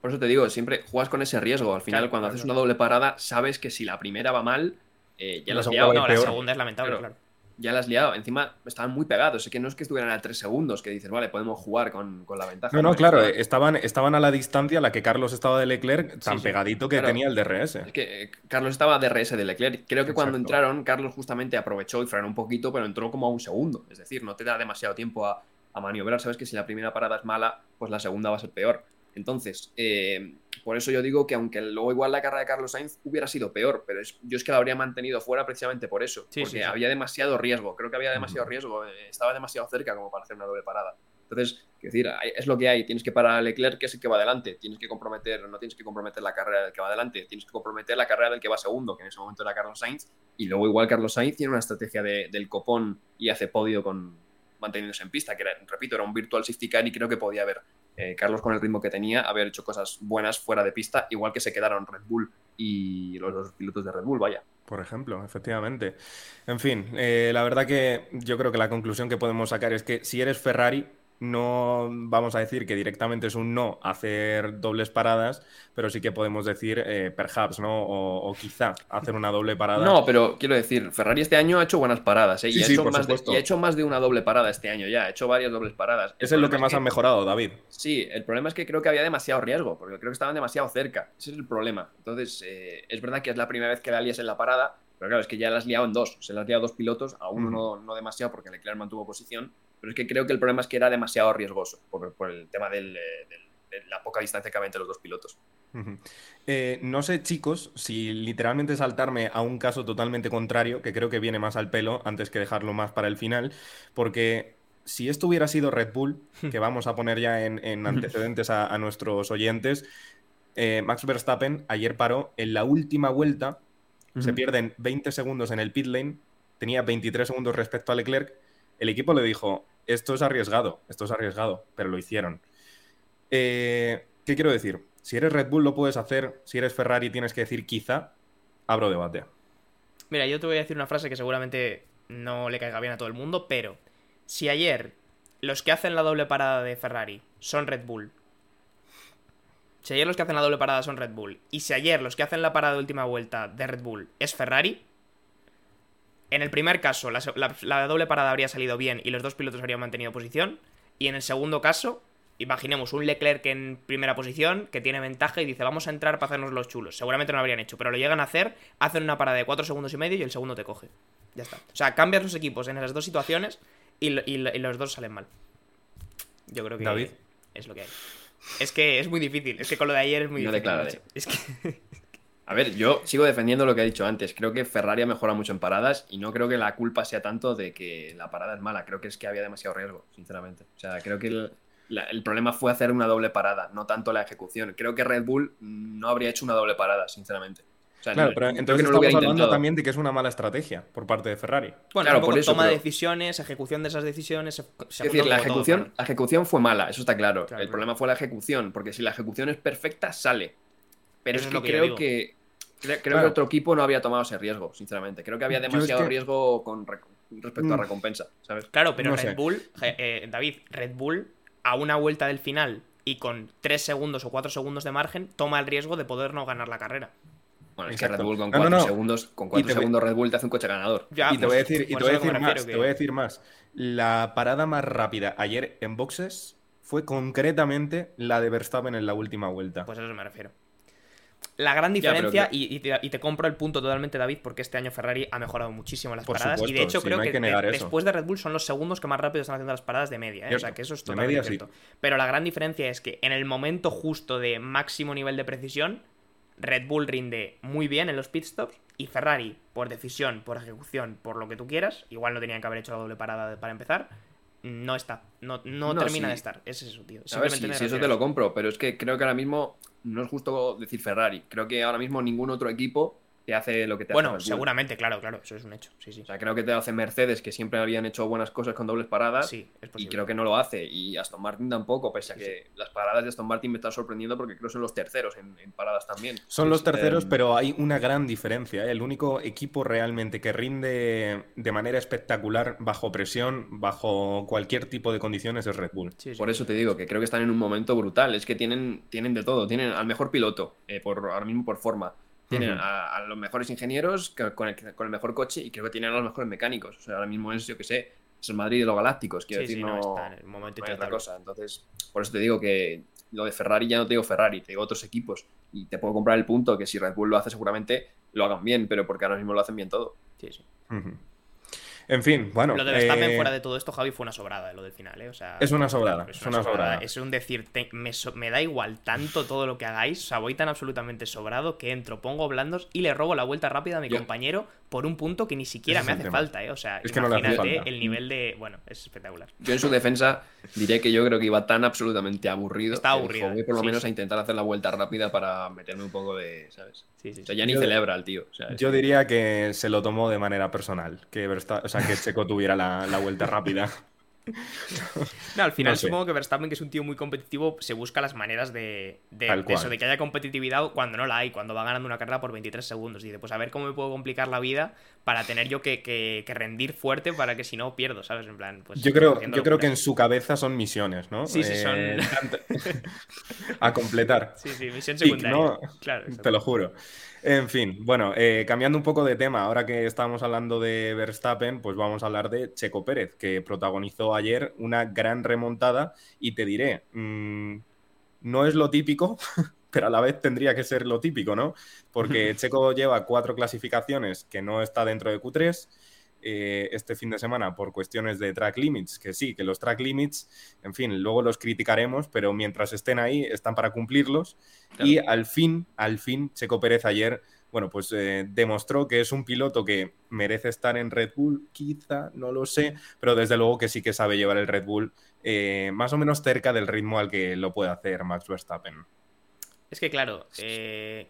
Por eso te digo, siempre juegas con ese riesgo. Al final, cuando haces una doble parada, sabes que si la primera va mal, eh, ya la, segunda, no, la segunda es lamentable, claro ya la has liado. Encima estaban muy pegados. Es que no es que estuvieran a tres segundos, que dices, vale, podemos jugar con, la ventaja. No, no, claro, estaban, estaban a la distancia a la que Carlos estaba de Leclerc, tan pegadito que tenía el DRS. Es que eh, Carlos estaba DRS de Leclerc. Creo que cuando entraron, Carlos justamente aprovechó y frenó un poquito, pero entró como a un segundo. Es decir, no te da demasiado tiempo a, a maniobrar. Sabes que si la primera parada es mala, pues la segunda va a ser peor. Entonces, eh, por eso yo digo que aunque luego igual la carrera de Carlos Sainz hubiera sido peor, pero yo es que la habría mantenido fuera precisamente por eso, porque había demasiado riesgo, creo que había demasiado riesgo, eh, estaba demasiado cerca como para hacer una doble parada. Entonces, quiero decir, es lo que hay, tienes que parar a Leclerc, que es el que va adelante, tienes que comprometer, no tienes que comprometer la carrera del que va adelante, tienes que comprometer la carrera del que va segundo, que en ese momento era Carlos Sainz, y luego igual Carlos Sainz tiene una estrategia del copón y hace podio con manteniéndose en pista, que repito, era un virtual safety car y creo que podía haber eh, Carlos con el ritmo que tenía, haber hecho cosas buenas fuera de pista, igual que se quedaron Red Bull y los dos pilotos de Red Bull, vaya. Por ejemplo, efectivamente. En fin, eh, la verdad que yo creo que la conclusión que podemos sacar es que si eres Ferrari, no vamos a decir que directamente es un no hacer dobles paradas, pero sí que podemos decir eh, perhaps, ¿no? O, quizá hacer una doble parada. No, pero quiero decir, Ferrari este año ha hecho buenas paradas, ¿eh? y, ha hecho más de, y, ha hecho más de, una doble parada este año ya, ha hecho varias dobles paradas. Eso es lo que más han mejorado, David. Sí, el problema es que creo que había demasiado riesgo, porque creo que estaban demasiado cerca. Ese es el problema. Entonces, eh, es verdad que es la primera vez que la lías en la parada, pero claro, es que ya la has liado en dos. Se la has liado dos pilotos, a uno no, no demasiado porque Leclerc mantuvo posición pero es que creo que el problema es que era demasiado riesgoso por, el tema eh, de la poca distancia que había entre los dos pilotos. Eh, no sé, chicos, si literalmente saltarme a un caso totalmente contrario, que creo que viene más al pelo antes que dejarlo más para el final, porque si esto hubiera sido Red Bull, que vamos a poner ya en, antecedentes a, nuestros oyentes, eh, Max Verstappen ayer paró en la última vuelta, se pierden 20 segundos en el pit lane, tenía 23 segundos respecto a Leclerc el equipo le dijo, esto es arriesgado, esto es arriesgado, pero lo hicieron. Eh, ¿Qué quiero decir? Si eres Red Bull lo puedes hacer, si eres Ferrari tienes que decir quizá, abro debate. Mira, yo te voy a decir una frase que seguramente no le caiga bien a todo el mundo, pero si ayer los que hacen la doble parada de Ferrari son Red Bull, si ayer los que hacen la doble parada son Red Bull, y si ayer los que hacen la parada de última vuelta de Red Bull es Ferrari, en el primer caso, la, doble parada habría salido bien y los dos pilotos habrían mantenido posición. Y en el segundo caso, imaginemos un Leclerc en primera posición que tiene ventaja y dice vamos a entrar para hacernos los chulos. Seguramente no lo habrían hecho, pero lo llegan a hacer, hacen una parada de 4 segundos y medio y el segundo te coge. Ya está. O sea, cambias los equipos en esas dos situaciones y, los dos salen mal. Yo creo que es lo que hay. Es que es muy difícil. Es que con lo de ayer es muy difícil. Es que a ver, yo sigo defendiendo lo que he dicho antes. Creo que Ferrari ha mejorado mucho en paradas y no creo que la culpa sea tanto de que la parada es mala. Creo que es que había demasiado riesgo, sinceramente. O sea, creo que el, problema fue hacer una doble parada, no tanto la ejecución. Creo que Red Bull no habría hecho una doble parada, sinceramente. claro, pero entonces no estamos hablando también de que es una mala estrategia por parte de Ferrari. Bueno, claro, por eso, toma decisiones, ejecución de esas decisiones. es decir, la ejecución, la ejecución fue mala, eso está claro. el problema fue la ejecución, porque si la ejecución es perfecta, sale. Pero es, que creo que Creo, que otro equipo no había tomado ese riesgo, sinceramente. Creo que había demasiado riesgo con respecto a mm. recompensa, ¿sabes? Claro, pero Red Bull, eh, David, Red Bull a una vuelta del final y con 3 segundos o 4 segundos de margen toma el riesgo de poder no ganar la carrera. Bueno, es que Red Bull con 4 segundos, con cuatro segundos Red Bull te hace un coche ganador. y te voy a pues, decir, y te voy a decir más, te voy a decir más. La parada más rápida ayer en boxes fue concretamente la de Verstappen en la última vuelta. Pues a eso me refiero. La gran diferencia, y, te, compro el punto totalmente, David, porque este año Ferrari ha mejorado muchísimo las paradas. y de hecho, creo que, después de Red Bull son los segundos que más rápido están haciendo las paradas de media. ¿eh? O sea, que eso es totalmente cierto. Pero la gran diferencia es que en el momento justo de máximo nivel de precisión, Red Bull rinde muy bien en los pit stops y Ferrari, por decisión, por ejecución, por lo que tú quieras, igual no tenían que haber hecho la doble parada para empezar, no está. No, no, termina de estar. Es eso, tío. A ver, si eso te lo compro, pero es que creo que ahora mismo no es justo decir Ferrari. Creo que ahora mismo ningún otro equipo te hace lo que te bueno, hace Bull. seguramente, claro, claro, eso es un hecho. Sí, sí. O sea, creo que te hace Mercedes, que siempre habían hecho buenas cosas con dobles paradas. Sí, es Y creo que no lo hace. Y Aston Martin tampoco, pese a que las paradas de Aston Martin me están sorprendiendo porque creo que son los terceros en, en paradas también. Son los terceros, Eh, pero hay una gran diferencia. ¿eh? El único equipo realmente que rinde de manera espectacular bajo presión, bajo cualquier tipo de condiciones, es Red Bull. Sí, sí. Por eso te digo que creo que están en un momento brutal. Es que tienen, tienen de todo. Tienen al mejor piloto, eh, por, ahora mismo por forma. Tienen a, a los mejores ingenieros con el, con el mejor coche y creo que tienen a los mejores mecánicos. O sea, ahora mismo es, yo que sé, es el Madrid de los Galácticos. Quiero Sí, decir, sí, no, no, está en el momento no hay otra cosa. Entonces, por eso te digo que lo de Ferrari ya no te digo Ferrari, te digo otros equipos. Y te puedo comprar el punto que si Red Bull lo hace seguramente lo hagan bien, pero porque ahora mismo lo hacen bien todo. Sí, sí. Ujú. En fin, bueno. Lo de Verstappen eh, fuera de todo esto, Javi, fue una sobrada, lo del final, ¿eh? O sea, Es una sobrada, es una sobrada. Es un decir, te- me, so- me da igual tanto todo lo que hagáis, o sea, voy tan absolutamente sobrado que entro, pongo blandos y le robo la vuelta rápida a mi Yo- compañero por un punto que ni siquiera Ese me hace tema. falta, ¿eh? O sea, Es que no le hace imagínate falta. el nivel de... Bueno, es espectacular. Yo en su defensa diré que yo creo que iba tan absolutamente aburrido. Estaba que aburrido, Voy por lo sí, menos sí. a intentar hacer la vuelta rápida para meterme un poco de, ¿sabes? Sí, sí, O sea, sí. ya ni Yo- celebra el tío. Yo diría que se lo tomó de manera personal, que, o sea, que Checo tuviera la, la vuelta rápida. No, al final No sé. supongo que Verstappen, que es un tío muy competitivo, se busca las maneras de, de- de eso, de que haya competitividad cuando no la hay, cuando va ganando una carrera por 23 segundos. Dice, pues a ver cómo me puedo complicar la vida para tener yo que, que- que rendir fuerte para que si no pierdo, ¿sabes? En plan, pues. Yo creo, yo creo que en su cabeza son misiones, ¿no? Sí, sí, son- tanto- a completar. Sí, sí, misión secundaria. ¿no? Claro. Te lo juro. En fin, bueno, eh, cambiando un poco de tema, ahora que estamos hablando de Verstappen, pues vamos a hablar de Checo Pérez, que protagonizó ayer una gran remontada y te diré, mm, no es lo típico, pero a la vez tendría que ser lo típico, ¿no? Porque Checo lleva cuatro clasificaciones que no está dentro de Q3. eh, este fin de semana por cuestiones de track limits, que sí, que los track limits, en fin, luego los criticaremos, pero mientras estén ahí, están para cumplirlos. Y al fin, al fin, Checo Pérez ayer, bueno, pues eh, demostró que es un piloto que merece estar en Red Bull, quizá, no lo sé, pero desde luego que sí que sabe llevar el Red Bull eh, más o menos cerca del ritmo al que lo puede hacer Max Verstappen. Es que claro, eh,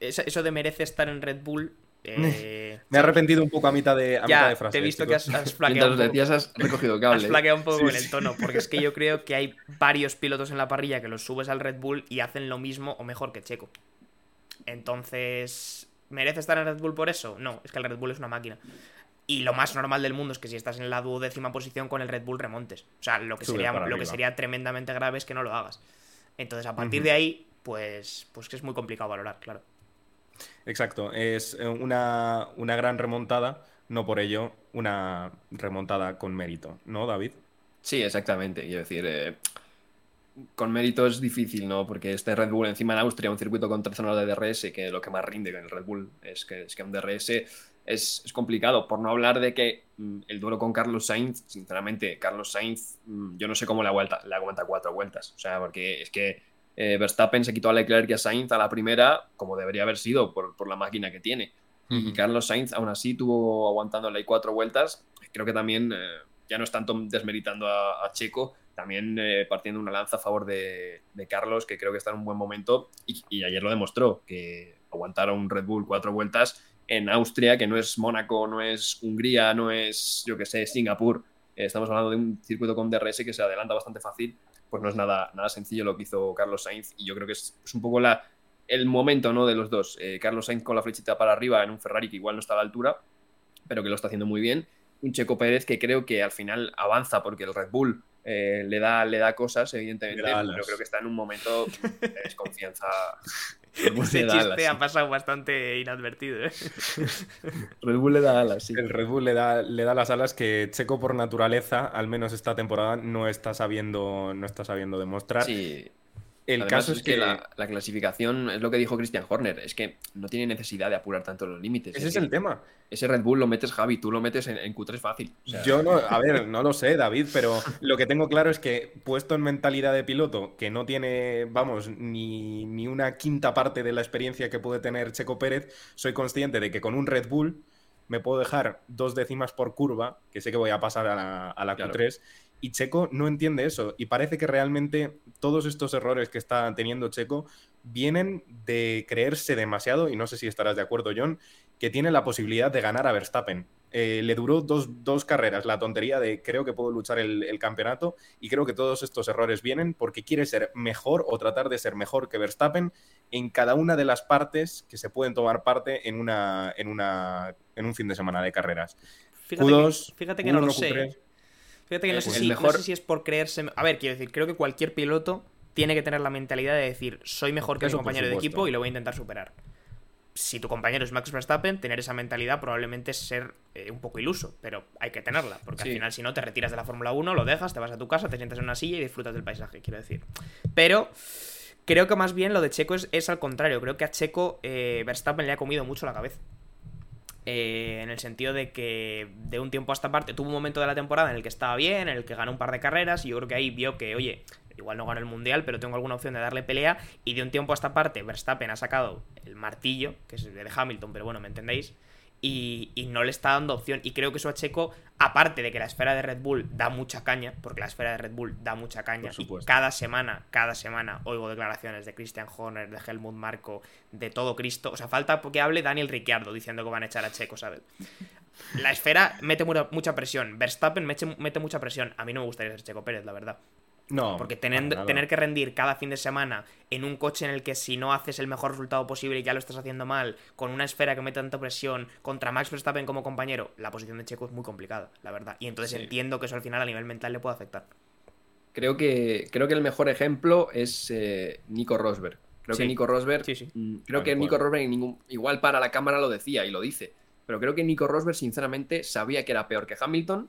eso de merece estar en Red Bull. eh, Me he arrepentido un poco a mitad de, a mitad de frase. te he visto que chicos. has, has flaqueado Mientras un poco. has recogido cable. Has flaqueado un poco Sí, con sí. el tono, porque es que yo creo que hay varios pilotos en la parrilla que los subes al Red Bull y hacen lo mismo o mejor que Checo. Entonces, ¿merece estar en Red Bull por eso? No, es que el Red Bull es una máquina. Y lo más normal del mundo es que si estás en la duodécima posición con el Red Bull remontes. O sea, lo que, sería, lo que sería tremendamente grave es que no lo hagas. Entonces, a partir de ahí, pues, pues que es muy complicado valorar, claro. Exacto, es eh, una, una gran remontada, no por ello una remontada con mérito, ¿no, David? Sí, exactamente. Quiero decir, eh, con mérito es difícil, ¿no? Porque este Red Bull encima en Austria, un circuito con tres zonas de DRS, que lo que más rinde con el Red Bull es que, es que un DRS es, es complicado. Por no hablar de que mm, el duelo con Carlos Sainz, sinceramente, Carlos Sainz, mm, yo no sé cómo le aguanta, le aguanta cuatro vueltas. O sea, porque es que eh, Verstappen se quitó a Leclerc y a Sainz a la primera, como debería haber sido por, por la máquina que tiene. Y. Carlos Sainz aún así tuvo aguantándole ahí cuatro vueltas. Creo que también eh, ya no es tanto desmeritando a, a Checo, también eh, partiendo una lanza a favor de, de Carlos, que creo que está en un buen momento y, y ayer lo demostró, que aguantar a un Red Bull cuatro vueltas en Austria, que no es Mónaco, no es Hungría, no es, yo que sé, Singapur. Eh, estamos hablando de un circuito con DRS que se adelanta bastante fácil, pues no es nada, nada sencillo lo que hizo Carlos Sainz y yo creo que es, es un poco la, el momento ¿no? de los dos. Eh, Carlos Sainz con la flechita para arriba en un Ferrari que igual no está a la altura, pero que lo está haciendo muy bien. Un Checo Pérez que creo que al final avanza porque el Red Bull eh, le, da, le da cosas, evidentemente, pero creo que está en un momento de desconfianza. Red Bull Ese le da chiste alas, ha sí. pasado bastante inadvertido, ¿eh? Red Bull le da alas, sí. El Red Bull le da, le da las alas que Checo por naturaleza, al menos esta temporada, no está sabiendo, no está sabiendo demostrar. Sí, El Además, caso es que, la, la clasificación es lo que dijo Christian Horner, es que no tiene necesidad de apurar tanto los límites. ese es el tema. Ese Red Bull lo metes, Javi, tú lo metes en, en Q3 fácil. O sea, Yo no, a ver, no lo sé, David, pero lo que tengo claro es que puesto en mentalidad de piloto, que no tiene, vamos, ni, ni una quinta parte de la experiencia que puede tener Checo Pérez, soy consciente de que con un Red Bull me puedo dejar dos décimas por curva, que sé que voy a pasar a la, a la Claro. Q3, Y Checo no entiende eso. Y parece que realmente todos estos errores que está teniendo Checo vienen de creerse demasiado, y no sé si estarás de acuerdo, John, que tiene la posibilidad de ganar a Verstappen. Eh, le duró dos, carreras la tontería de creo que puedo luchar el, campeonato y creo que todos estos errores vienen porque quiere ser mejor o tratar de ser mejor que Verstappen en cada una de las partes que se pueden tomar parte en, una, en, una, en un fin de semana de carreras. Fíjate, que, no lo sé. Fíjate que no, sé si, no sé si es por creerse... A ver, quiero decir, creo que cualquier piloto tiene que tener la mentalidad de decir soy mejor que mi compañero de equipo y lo voy a intentar superar si tu compañero es Max Verstappen, tener esa mentalidad probablemente es ser eh, un poco iluso, pero hay que tenerla, porque al final si no te retiras de la Fórmula 1, lo dejas, te vas a tu casa, te sientas en una silla y disfrutas del paisaje, quiero decir. Pero creo que más bien lo de Checo es, al contrario, creo que a Checo eh, Verstappen le ha comido mucho la cabeza. Eh, en el sentido de que de un tiempo a esta parte tuvo un momento de la temporada en el que estaba bien, en el que ganó un par de carreras y yo creo que ahí vio que, oye, igual no gano el mundial, pero tengo alguna opción de darle pelea. Y de un tiempo a esta parte, Verstappen ha sacado el martillo, que es el de Hamilton, pero bueno, me entendéis. Y, no le está dando opción. Y creo que eso a Checo, aparte de que la esfera de Red Bull da mucha caña, porque la esfera de Red Bull da mucha caña. Y cada semana, cada semana oigo declaraciones de Christian Horner, de Helmut Marco, de todo Cristo. O sea, falta que hable Daniel Ricciardo diciendo que van a echar a Checo, ¿sabes? La esfera mete mucha presión. Verstappen mete mucha presión. A mí no me gustaría ser Checo Pérez, la verdad. No. Porque tener, tener que rendir cada fin de semana en un coche en el que si no haces el mejor resultado posible y ya lo estás haciendo mal, con una esfera que mete tanta presión contra Max Verstappen como compañero, la posición de Checo es muy complicada, la verdad. Y entonces entiendo que eso al final a nivel mental le puede afectar. Creo que, creo que el mejor ejemplo es eh, Nico Rosberg. Creo que Nico Rosberg. Mm, creo que Nico Rosberg igual para la cámara lo decía y lo dice. Pero creo que Nico Rosberg, sinceramente, sabía que era peor que Hamilton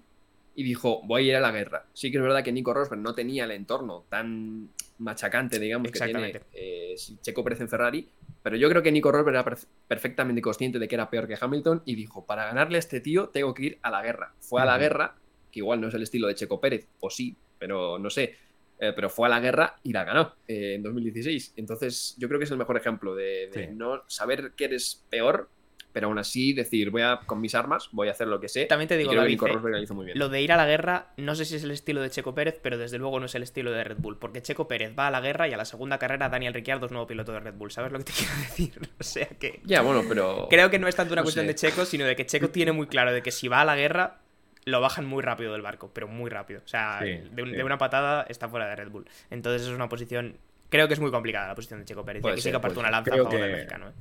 y dijo, voy a ir a la guerra. Sí que es verdad que Nico Rosberg no tenía el entorno tan machacante, digamos, que tiene eh, Checo Pérez en Ferrari, pero yo creo que Nico Rosberg era perfectamente consciente de que era peor que Hamilton y dijo, para ganarle a este tío tengo que ir a la guerra. Fue a la guerra, que igual no es el estilo de Checo Pérez, o sí, pero no sé, eh, pero fue a la guerra y la ganó eh, en 2016. Entonces yo creo que es el mejor ejemplo de, no saber que eres peor pero aún así decir, voy a con mis armas, voy a hacer lo que sé. También te digo, lo, lo de ir a la guerra, no sé si es el estilo de Checo Pérez, pero desde luego no es el estilo de Red Bull, porque Checo Pérez va a la guerra y a la segunda carrera Daniel Ricciardo es nuevo piloto de Red Bull, ¿sabes lo que te quiero decir? O sea que... Ya, bueno, pero... Creo que no es tanto una cuestión de Checo, sino de que Checo tiene muy claro de que si va a la guerra, lo bajan muy rápido del barco, pero muy rápido. O sea, de, una patada está fuera de Red Bull. Entonces es una posición... Creo que es muy complicada la posición de Checo Pérez. y aquí sí que aparte una lanza a favor del mexicano. ¿eh?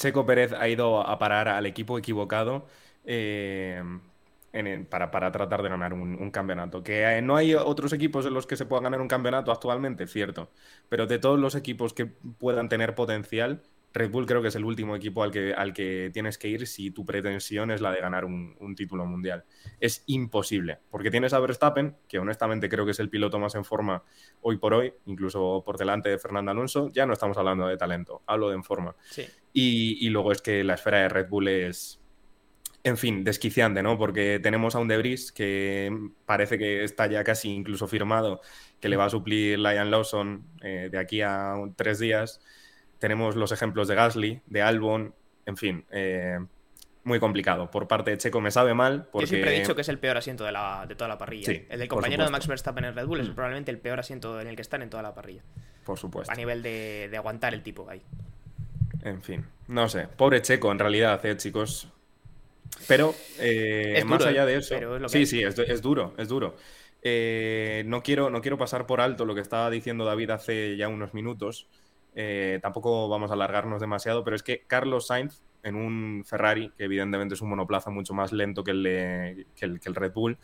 Checo Pérez ha ido a parar al equipo equivocado eh, para, tratar de ganar un, campeonato. Que eh, no hay otros equipos en los que se pueda ganar un campeonato actualmente, cierto. Pero de todos los equipos que puedan tener potencial, Red Bull creo que es el último equipo al que, al que tienes que ir si tu pretensión es la de ganar un, título mundial. Es imposible, porque tienes a Verstappen, que honestamente creo que es el piloto más en forma hoy por hoy, incluso por delante de Fernando Alonso. Ya no estamos hablando de talento, hablo de en forma. Y, luego es que la esfera de Red Bull es, en fin, desquiciante, ¿no? Porque tenemos a un Debris que parece que está ya casi incluso firmado, que le va a suplir Lion Lawson eh, de aquí a tres días tenemos los ejemplos de Gasly, de Albon, en fin, eh, muy complicado. Por parte de Checo me sabe mal. Porque... Yo siempre he dicho que es el peor asiento de, la, de toda la parrilla. el del compañero de Max Verstappen en Red Bull es mm. probablemente el peor asiento en el que están en toda la parrilla. Por supuesto. A nivel de, aguantar el tipo ahí. En fin, no sé. Pobre Checo, en realidad, eh, chicos. Pero, eh, más allá de eso. sí, sí, es, duro, es duro. no, quiero, no quiero pasar por alto lo que estaba diciendo David hace ya unos minutos eh, tampoco vamos a alargarnos demasiado, pero es que Carlos Sainz en un Ferrari, que evidentemente es un monoplaza mucho más lento que el, que el, Red Bull,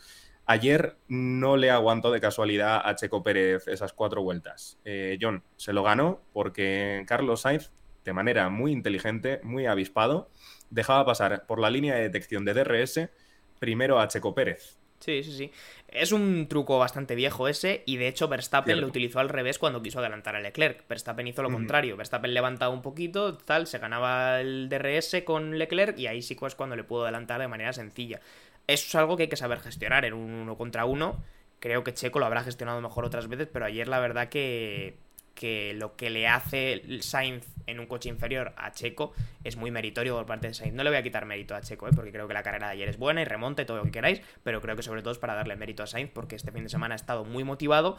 ayer no le aguantó de casualidad a Checo Pérez esas cuatro vueltas. Eh, John se lo ganó porque Carlos Sainz, de manera muy inteligente, muy avispado, dejaba pasar por la línea de detección de DRS primero a Checo Pérez. Sí, sí, sí. Es un truco bastante viejo ese, y de hecho Verstappen lo utilizó al revés cuando quiso adelantar a Leclerc. Verstappen hizo lo contrario. Verstappen levantaba un poquito, tal, se ganaba el DRS con Leclerc, y ahí sí que es cuando le pudo adelantar de manera sencilla. Eso es algo que hay que saber gestionar en un uno contra uno. Creo que Checo lo habrá gestionado mejor otras veces, pero ayer la verdad que que lo que le hace Sainz en un coche inferior a Checo es muy meritorio por parte de Sainz. No le voy a quitar mérito a Checo, ¿eh? porque creo que la carrera de ayer es buena y remonte todo lo que queráis, pero creo que sobre todo es para darle mérito a Sainz porque este fin de semana ha estado muy motivado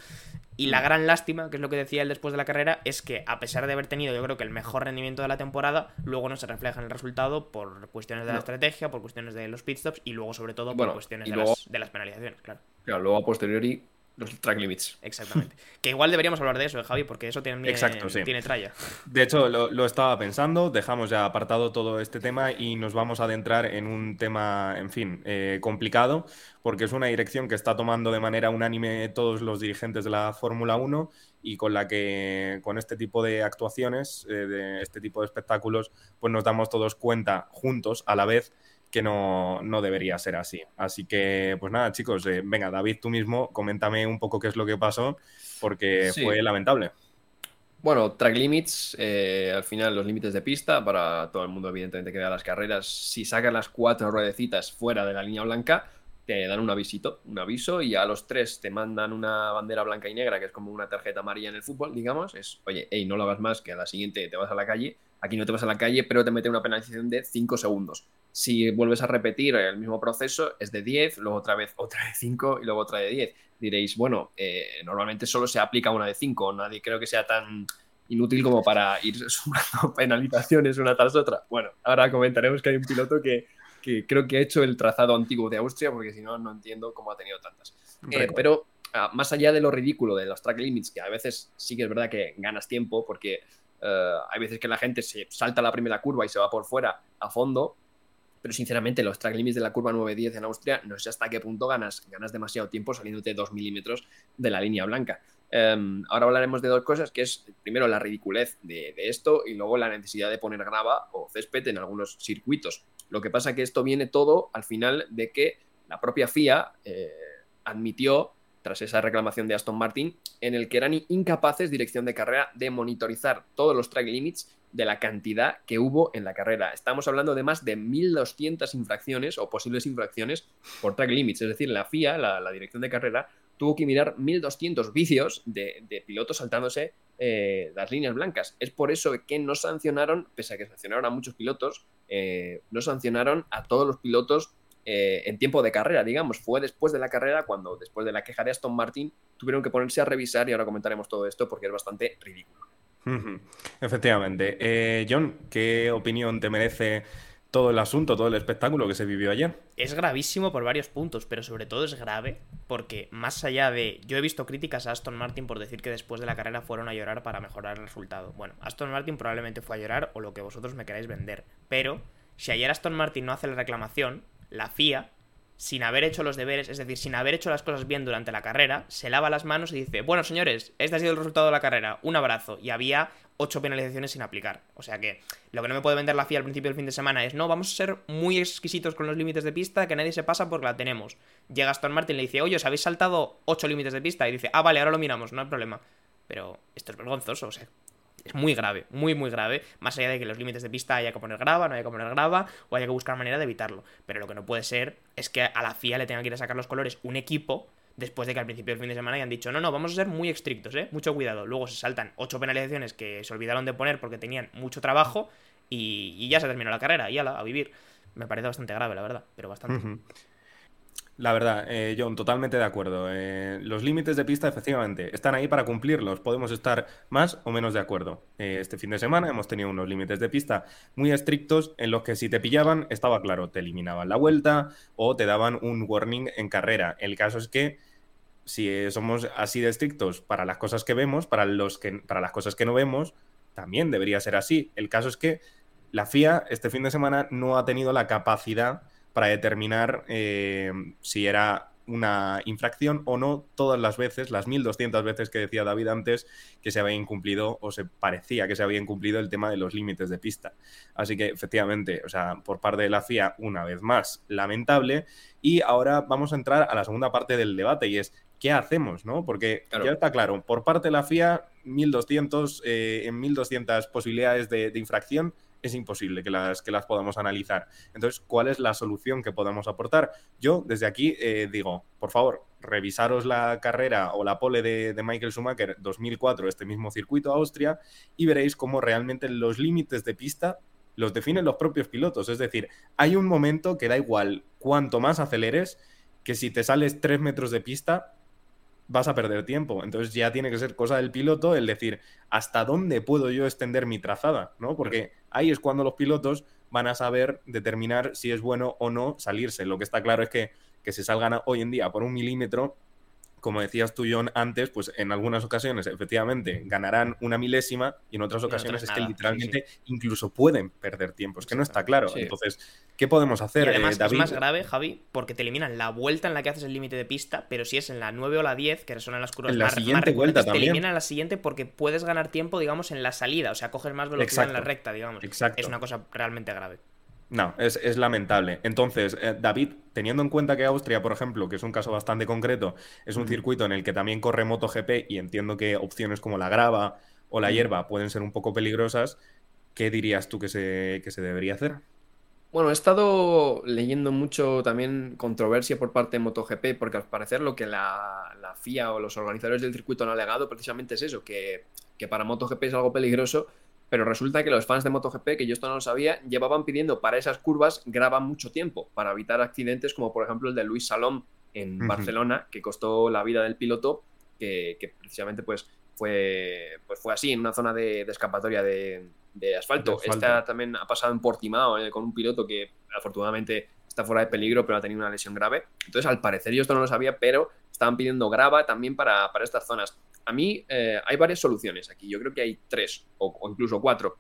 y la gran lástima, que es lo que decía él después de la carrera, es que a pesar de haber tenido yo creo que el mejor rendimiento de la temporada, luego no se refleja en el resultado por cuestiones de la estrategia, por cuestiones de los pitstops y luego sobre todo por cuestiones de, las, de las penalizaciones, claro. Claro, luego a posteriori los track limits. Exactamente. que igual deberíamos hablar de eso, Javi, porque eso tiene, Exacto, tiene tralla. De hecho, lo, estaba pensando, dejamos ya apartado todo este tema y nos vamos a adentrar en un tema, en fin, eh, complicado, porque es una dirección que está tomando de manera unánime todos los dirigentes de la Fórmula 1 y con la que con este tipo de actuaciones, eh, de este tipo de espectáculos, pues nos damos todos cuenta juntos a la vez que no, debería ser así. Así que, pues nada, chicos, eh, venga, David, tú mismo, coméntame un poco qué es lo que pasó, porque fue lamentable. Bueno, track limits, eh, al final los límites de pista, para todo el mundo evidentemente que vea las carreras, si sacan las cuatro ruedecitas fuera de la línea blanca, te dan un avisito, un aviso, y a los tres te mandan una bandera blanca y negra, que es como una tarjeta amarilla en el fútbol, digamos, es, oye, hey, no lo hagas más, que a la siguiente te vas a la calle, aquí no te vas a la calle, pero te mete una penalización de 5 segundos. Si vuelves a repetir el mismo proceso, es de 10, luego otra vez otra de 5 y luego otra de 10. Diréis, bueno, eh, normalmente solo se aplica una de 5, nadie creo que sea tan inútil como para ir sumando penalizaciones una tras otra. Bueno, ahora comentaremos que hay un piloto que, creo que ha hecho el trazado antiguo de Austria, porque si no, no entiendo cómo ha tenido tantas. Eh, pero ah, más allá de lo ridículo de los track limits, que a veces sí que es verdad que ganas tiempo, porque eh, hay veces que la gente se salta la primera curva y se va por fuera a fondo, pero sinceramente los track limits de la curva 910 en Austria no sé hasta qué punto ganas, ganas demasiado tiempo saliéndote 2 milímetros de la línea blanca. Em, ahora hablaremos de dos cosas, que es primero la ridiculez de, esto y luego la necesidad de poner grava o césped en algunos circuitos. Lo que pasa que esto viene todo al final de que la propia FIA eh, admitió, tras esa reclamación de Aston Martin, en el que eran incapaces, dirección de carrera, de monitorizar todos los track limits de la cantidad que hubo en la carrera. Estamos hablando de más de 1.200 infracciones o posibles infracciones por track limits. Es decir, la FIA, la, dirección de carrera, tuvo que mirar 1.200 vicios de, pilotos saltándose eh, las líneas blancas. Es por eso que no sancionaron, pese a que sancionaron a muchos pilotos, eh, no sancionaron a todos los pilotos eh, en tiempo de carrera, digamos. Fue después de la carrera cuando, después de la queja de Aston Martin, tuvieron que ponerse a revisar y ahora comentaremos todo esto porque es bastante ridículo. Efectivamente. Eh, John, ¿qué opinión te merece todo el asunto, todo el espectáculo que se vivió ayer? Es gravísimo por varios puntos, pero sobre todo es grave porque más allá de... Yo he visto críticas a Aston Martin por decir que después de la carrera fueron a llorar para mejorar el resultado. Bueno, Aston Martin probablemente fue a llorar o lo que vosotros me queráis vender, pero si ayer Aston Martin no hace la reclamación, la FIA sin haber hecho los deberes, es decir, sin haber hecho las cosas bien durante la carrera, se lava las manos y dice, bueno señores, este ha sido el resultado de la carrera, un abrazo, y había ocho penalizaciones sin aplicar. O sea que lo que no me puede vender la FIA al principio del fin de semana es, no, vamos a ser muy exquisitos con los límites de pista, que nadie se pasa porque la tenemos. Llega Aston Martin y le dice, oye, os habéis saltado ocho límites de pista, y dice, ah, vale, ahora lo miramos, no hay problema. Pero esto es vergonzoso, o sea, es muy grave, muy, muy grave. Más allá de que los límites de pista haya que poner grava, no haya que poner grava, o haya que buscar manera de evitarlo. Pero lo que no puede ser es que a la FIA le tenga que ir a sacar los colores un equipo después de que al principio del fin de semana hayan dicho, no, no, vamos a ser muy estrictos, ¿eh? Mucho cuidado. Luego se saltan ocho penalizaciones que se olvidaron de poner porque tenían mucho trabajo y, ya se terminó la carrera, y ala, a vivir. Me parece bastante grave, la verdad, pero bastante. La verdad, eh, John, totalmente de acuerdo. Eh, los límites de pista, efectivamente, están ahí para cumplirlos. Podemos estar más o menos de acuerdo. Eh, este fin de semana hemos tenido unos límites de pista muy estrictos en los que si te pillaban, estaba claro, te eliminaban la vuelta o te daban un warning en carrera. El caso es que si somos así de estrictos para las cosas que vemos, para, los que, para las cosas que no vemos, también debería ser así. El caso es que la FIA este fin de semana no ha tenido la capacidad para determinar eh, si era una infracción o no todas las veces, las 1200 veces que decía David antes, que se había incumplido o se parecía que se había incumplido el tema de los límites de pista. Así que efectivamente, o sea, por parte de la FIA, una vez más, lamentable. Y ahora vamos a entrar a la segunda parte del debate y es, ¿qué hacemos? ¿no? Porque ya está claro, por parte de la FIA, 1200, eh, en 1200 posibilidades de infracción es imposible que las, que las podamos analizar. Entonces, ¿cuál es la solución que podamos aportar? Yo desde aquí eh, digo, por favor, revisaros la carrera o la pole de, Michael Schumacher 2004, este mismo circuito Austria, y veréis cómo realmente los límites de pista los definen los propios pilotos. Es decir, hay un momento que da igual cuanto más aceleres, que si te sales tres metros de pista, vas a perder tiempo. Entonces ya tiene que ser cosa del piloto el decir hasta dónde puedo yo extender mi trazada, ¿no? Porque ahí es cuando los pilotos van a saber determinar si es bueno o no salirse. Lo que está claro es que que se salgan hoy en día por un milímetro como decías tú, John, antes, pues en algunas ocasiones efectivamente ganarán una milésima y en otras ocasiones es que literalmente incluso pueden perder tiempo. Es que no está claro. Entonces, ¿qué podemos hacer? Y además, es más grave, Javi, porque te eliminan la vuelta en la que haces el límite de pista, pero si es en la 9 o la 10, que son en las curvas en la más, siguiente vuelta te eliminan la siguiente porque puedes ganar tiempo, digamos, en la salida. O sea, coges más velocidad en la recta, digamos. Exacto. Es una cosa realmente grave. No, es, lamentable. Entonces, eh, David, teniendo en cuenta que Austria, por ejemplo, que es un caso bastante concreto, es un circuito en el que también corre MotoGP y entiendo que opciones como la grava o la hierba pueden ser un poco peligrosas, ¿qué dirías tú que se, que se debería hacer? Bueno, he estado leyendo mucho también controversia por parte de MotoGP, porque al parecer lo que la, la FIA o los organizadores del circuito han alegado precisamente es eso, que, que para MotoGP es algo peligroso pero resulta que los fans de MotoGP, que yo esto no lo sabía, llevaban pidiendo para esas curvas graban mucho tiempo para evitar accidentes como por ejemplo el de Luis Salom en Barcelona, que costó la vida del piloto, que, precisamente pues fue, pues fue así, en una zona de, escapatoria de, asfalto. Esta también ha pasado en Portimao eh, con un piloto que afortunadamente está fuera de peligro, pero ha tenido una lesión grave. Entonces, al parecer yo esto no lo sabía, pero estaban pidiendo grava también para, para estas zonas a mí eh, hay varias soluciones aquí. Yo creo que hay tres o, incluso cuatro.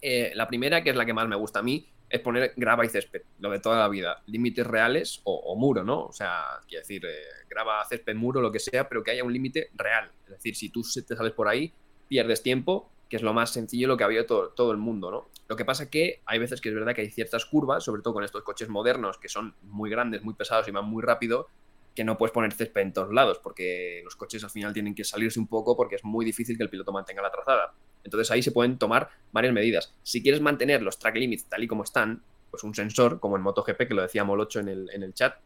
Eh, la primera, que es la que más me gusta a mí, es poner grava y césped, lo de toda la vida. Límites reales o, muro, ¿no? O sea, quiero decir, eh, grava, césped, muro, lo que sea, pero que haya un límite real. Es decir, si tú te sales por ahí, pierdes tiempo, que es lo más sencillo, lo que había todo, todo el mundo, ¿no? Lo que pasa que hay veces que es verdad que hay ciertas curvas, sobre todo con estos coches modernos que son muy grandes, muy pesados y van muy rápido, que no puedes poner césped en todos lados, porque los coches al final tienen que salirse un poco porque es muy difícil que el piloto mantenga la trazada. Entonces ahí se pueden tomar varias medidas. Si quieres mantener los track limits tal y como están, pues un sensor, como en MotoGP, que lo decía Molocho en el, en el chat,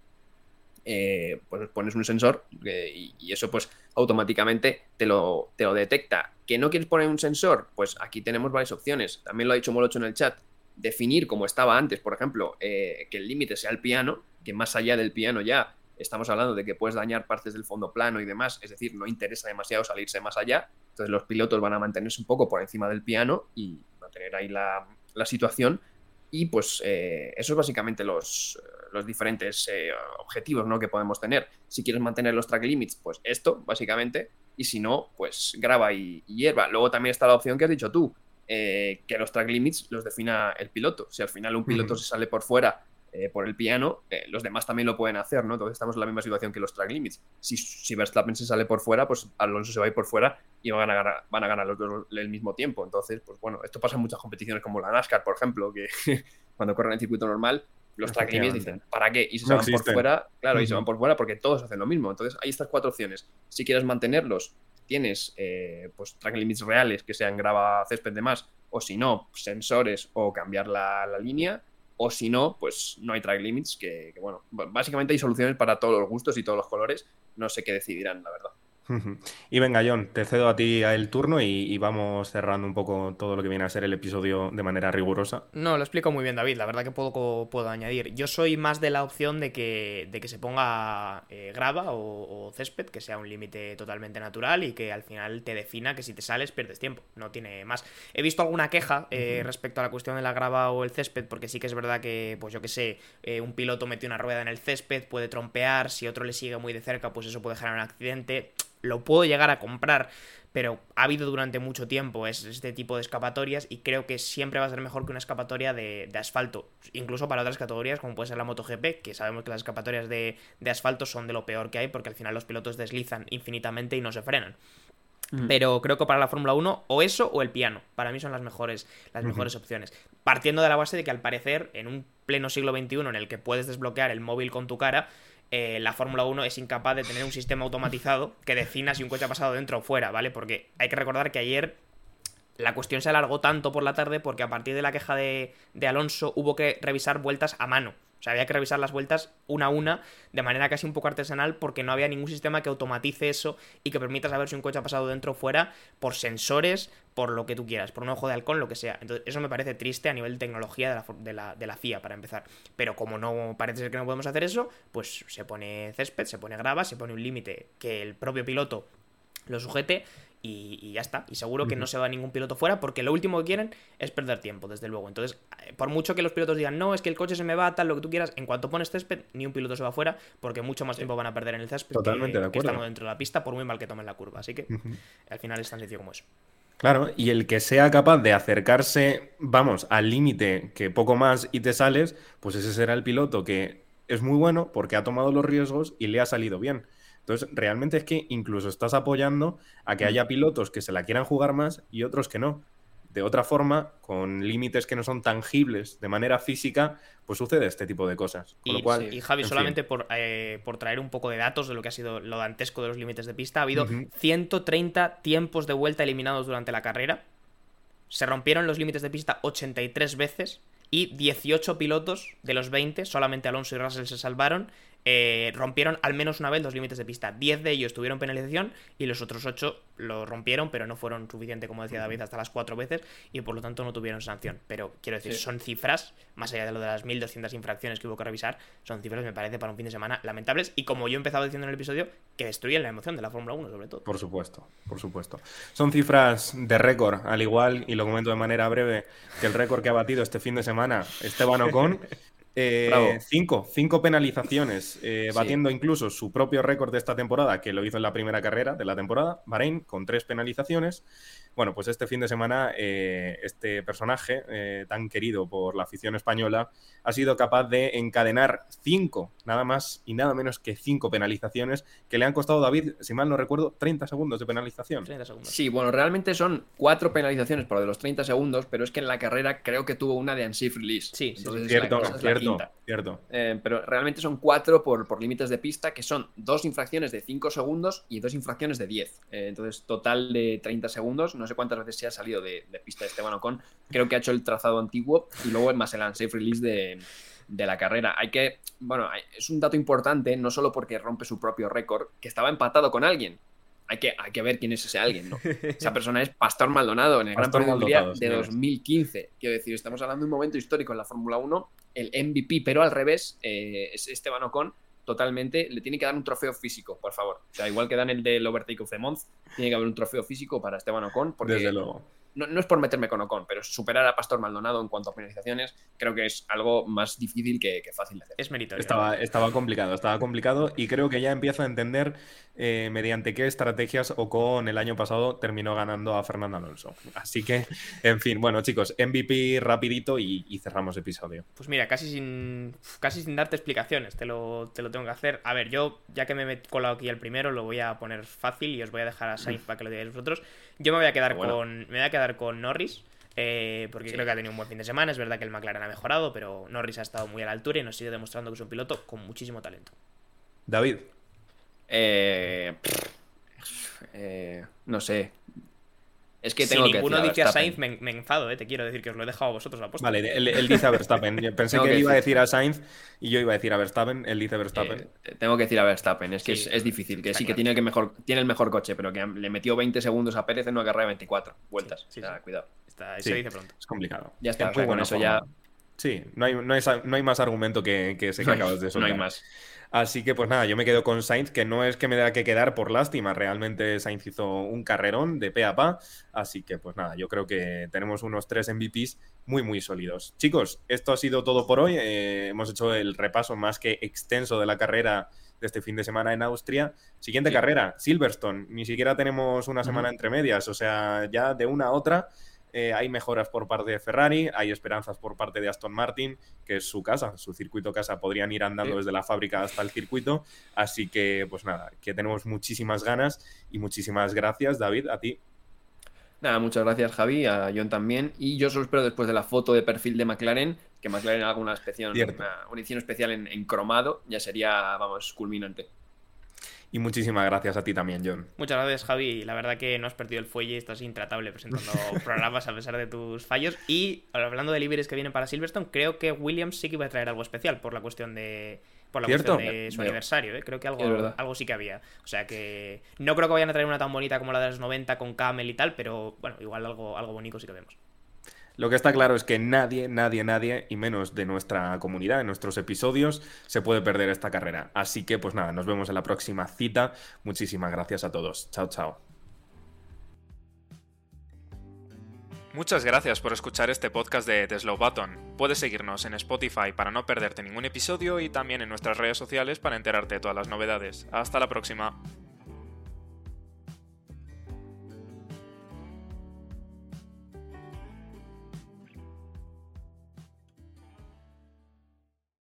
eh, pues pones un sensor eh, y, eso pues automáticamente te lo, te lo detecta. ¿Que no quieres poner un sensor? Pues aquí tenemos varias opciones. También lo ha dicho Molocho en el chat. Definir como estaba antes, por ejemplo, eh, que el límite sea el piano, que más allá del piano ya estamos hablando de que puedes dañar partes del fondo plano y demás, es decir, no interesa demasiado salirse más allá, entonces los pilotos van a mantenerse un poco por encima del piano y mantener ahí la, situación. Y pues eh, eso es básicamente los, los diferentes eh, objetivos ¿no? que podemos tener. Si quieres mantener los track limits, pues esto, básicamente. Y si no, pues graba y, hierba. Luego también está la opción que has dicho tú, eh, que los track limits los defina el piloto. Si al final un piloto se sale por fuera eh, por el piano, eh, los demás también lo pueden hacer, ¿no? Entonces estamos en la misma situación que los track limits. Si, si Verstappen se sale por fuera, pues Alonso se va a ir por fuera y van a ganar, van a ganar los dos el mismo tiempo. Entonces, pues bueno, esto pasa en muchas competiciones como la NASCAR, por ejemplo, que cuando corren en circuito normal, los track limits dicen, ¿para qué? Y se van por fuera, claro, y se van por fuera porque todos hacen lo mismo. Entonces, hay estas cuatro opciones. Si quieres mantenerlos, tienes eh, pues track limits reales que sean grava césped de más, o si no, sensores o cambiar la, la línea o si no, pues no hay track limits, que, que, bueno, básicamente hay soluciones para todos los gustos y todos los colores, no sé qué decidirán, la verdad. Y venga, John, te cedo a ti el turno y, vamos cerrando un poco todo lo que viene a ser el episodio de manera rigurosa. No, lo explico muy bien, David. La verdad que puedo, puedo añadir. Yo soy más de la opción de que, de que se ponga eh, grava o, césped, que sea un límite totalmente natural y que al final te defina que si te sales pierdes tiempo. No tiene más. He visto alguna queja eh, respecto a la cuestión de la grava o el césped, porque sí que es verdad que, pues yo que sé, eh, un piloto mete una rueda en el césped, puede trompear, si otro le sigue muy de cerca, pues eso puede generar un accidente lo puedo llegar a comprar, pero ha habido durante mucho tiempo este tipo de escapatorias y creo que siempre va a ser mejor que una escapatoria de, asfalto, incluso para otras categorías como puede ser la MotoGP, que sabemos que las escapatorias de, asfalto son de lo peor que hay porque al final los pilotos deslizan infinitamente y no se frenan. Pero creo que para la Fórmula 1 o eso o el piano, para mí son las mejores, las mejores opciones. Partiendo de la base de que al parecer en un pleno siglo XXI en el que puedes desbloquear el móvil con tu cara, eh, la Fórmula 1 es incapaz de tener un sistema automatizado que defina si un coche ha pasado dentro o fuera, ¿vale? Porque hay que recordar que ayer la cuestión se alargó tanto por la tarde porque a partir de la queja de, de Alonso hubo que revisar vueltas a mano. O sea, había que revisar las vueltas una a una de manera casi un poco artesanal porque no había ningún sistema que automatice eso y que permita saber si un coche ha pasado dentro o fuera por sensores, por lo que tú quieras, por un ojo de halcón, lo que sea. Entonces, eso me parece triste a nivel de tecnología de la, de la, de la FIA, para empezar. Pero como no parece ser que no podemos hacer eso, pues se pone césped, se pone grava, se pone un límite que el propio piloto lo sujete y, ya está. Y seguro que no se va ningún piloto fuera porque lo último que quieren es perder tiempo, desde luego. Entonces, eh, por mucho que los pilotos digan, no, es que el coche se me va, tal, lo que tú quieras, en cuanto pones césped, ni un piloto se va fuera porque mucho más tiempo van a perder en el césped Totalmente que, estamos dentro de la pista, por muy mal que tomen la curva. Así que al final es tan sencillo como eso. Claro, y el que sea capaz de acercarse, vamos, al límite que poco más y te sales, pues ese será el piloto que es muy bueno porque ha tomado los riesgos y le ha salido bien. Entonces, realmente es que incluso estás apoyando a que haya pilotos que se la quieran jugar más y otros que no. De otra forma, con límites que no son tangibles de manera física, pues sucede este tipo de cosas. y, Javi, solamente por, eh, por, traer un poco de datos de lo que ha sido lo dantesco de los límites de pista, ha habido 130 tiempos de vuelta eliminados durante la carrera. Se rompieron los límites de pista 83 veces y 18 pilotos de los 20, solamente Alonso y Russell se salvaron eh, rompieron al menos una vez los límites de pista. 10 de ellos tuvieron penalización y los otros 8 lo rompieron, pero no fueron suficiente, como decía David, hasta las 4 veces y por lo tanto no tuvieron sanción. Pero quiero decir, son cifras, más allá de lo de las 1200 infracciones que hubo que revisar, son cifras, me parece, para un fin de semana lamentables y como yo empezaba diciendo en el episodio, que destruyen la emoción de la Fórmula 1, sobre todo. Por supuesto, por supuesto. Son cifras de récord, al igual, y lo comento de manera breve, que el récord que ha batido este fin de semana Esteban Ocon. Eh, cinco, cinco penalizaciones, eh, batiendo incluso su propio récord de esta temporada, que lo hizo en la primera carrera de la temporada, Bahrein, con tres penalizaciones. Bueno, pues este fin de semana eh, este personaje, eh, tan querido por la afición española, ha sido capaz de encadenar cinco, nada más y nada menos que cinco penalizaciones que le han costado, David, si mal no recuerdo, 30 segundos de penalización. Sí, bueno, realmente son cuatro penalizaciones por lo de los 30 segundos, pero es que en la carrera creo que tuvo una de unsafe release. Sí, cierto, cierto, cierto. Eh, pero realmente son cuatro por, por límites de pista, que son dos infracciones de 5 segundos y dos infracciones de 10. entonces, total de 30 segundos. No sé cuántas veces se ha salido de, pista de Esteban Ocon. Creo que ha hecho el trazado antiguo y luego más el unsafe release de, la carrera. Hay que, bueno, es un dato importante, no solo porque rompe su propio récord, que estaba empatado con alguien. Hay que, hay que ver quién es ese alguien, ¿no? Esa persona es Pastor Maldonado en el Gran Premio de de 2015. Quiero decir, estamos hablando de un momento histórico en la Fórmula 1, el MVP, pero al revés, eh, es Esteban Ocon totalmente, le tiene que dar un trofeo físico, por favor. O sea, igual que dan el del Overtake of the Month, tiene que haber un trofeo físico para Esteban Ocon, porque Desde luego no, es por meterme con Ocon, pero superar a Pastor Maldonado en cuanto a penalizaciones creo que es algo más difícil que, fácil de hacer. Es meritorio. Estaba, estaba complicado, estaba complicado y creo que ya empiezo a entender eh, mediante qué estrategias Ocon el año pasado terminó ganando a Fernando Alonso. Así que, en fin, bueno chicos, MVP rapidito y, cerramos episodio. Pues mira, casi sin, casi sin darte explicaciones, te lo, te lo tengo que hacer. A ver, yo ya que me he colado aquí el primero, lo voy a poner fácil y os voy a dejar a Sainz para que lo digáis vosotros. Yo me voy a quedar con. Me voy a quedar con Norris. Eh, porque creo que ha tenido un buen fin de semana. Es verdad que el McLaren ha mejorado, pero Norris ha estado muy a la altura y nos sigue demostrando que es un piloto con muchísimo talento. David. Eh, eh, no sé. Es que tengo si ninguno dice a Sainz, me, enfado, eh, te quiero decir que os lo he dejado a vosotros a Vale, él, dice a Verstappen. pensé que, él iba a decir a Sainz y yo iba a decir a Verstappen, él dice Verstappen. Eh, tengo que decir a Verstappen, es que es, difícil, que sí que tiene, que mejor, tiene el mejor coche, pero que le metió 20 segundos a Pérez en una carrera de 24 vueltas. Sí, cuidado. se dice pronto. Es complicado. Ya está, bueno, eso ya... Sí, no hay, no, hay, más argumento que, que ese que acabas de eso. No hay más. Así que pues nada, yo me quedo con Sainz, que no es que me da que quedar por lástima, realmente Sainz hizo un carrerón de pe a pa, así que pues nada, yo creo que tenemos unos tres MVPs muy muy sólidos. Chicos, esto ha sido todo por hoy, eh, hemos hecho el repaso más que extenso de la carrera de este fin de semana en Austria. Siguiente carrera, Silverstone, ni siquiera tenemos una semana entre medias, o sea, ya de una a otra eh, hay mejoras por parte de Ferrari, hay esperanzas por parte de Aston Martin, que es su casa, su circuito casa. Podrían ir andando desde la fábrica hasta el circuito. Así que, pues nada, que tenemos muchísimas ganas y muchísimas gracias, David, a ti. Nada, muchas gracias Javi, a John también. Y yo solo espero después de la foto de perfil de McLaren, que McLaren haga una, especial, una, edición especial en, en cromado, ya sería, vamos, culminante. Y muchísimas gracias a ti también, John. Muchas gracias, Javi. La verdad que no has perdido el fuelle, estás intratable presentando programas a pesar de tus fallos. Y hablando de libres que vienen para Silverstone, creo que Williams sí que iba a traer algo especial por la cuestión de, por la cuestión de su aniversario, ¿eh? creo que algo, algo sí que había. O sea que no creo que vayan a traer una tan bonita como la de los 90 con Camel y tal, pero bueno, igual algo, algo bonito sí que vemos. Lo que está claro es que nadie, nadie, nadie, y menos de nuestra comunidad, en nuestros episodios, se puede perder esta carrera. Así que, pues nada, nos vemos en la próxima cita. Muchísimas gracias a todos. Chao, chao. Muchas gracias por escuchar este podcast de The Slow Button. Puedes seguirnos en Spotify para no perderte ningún episodio y también en nuestras redes sociales para enterarte de todas las novedades. Hasta la próxima.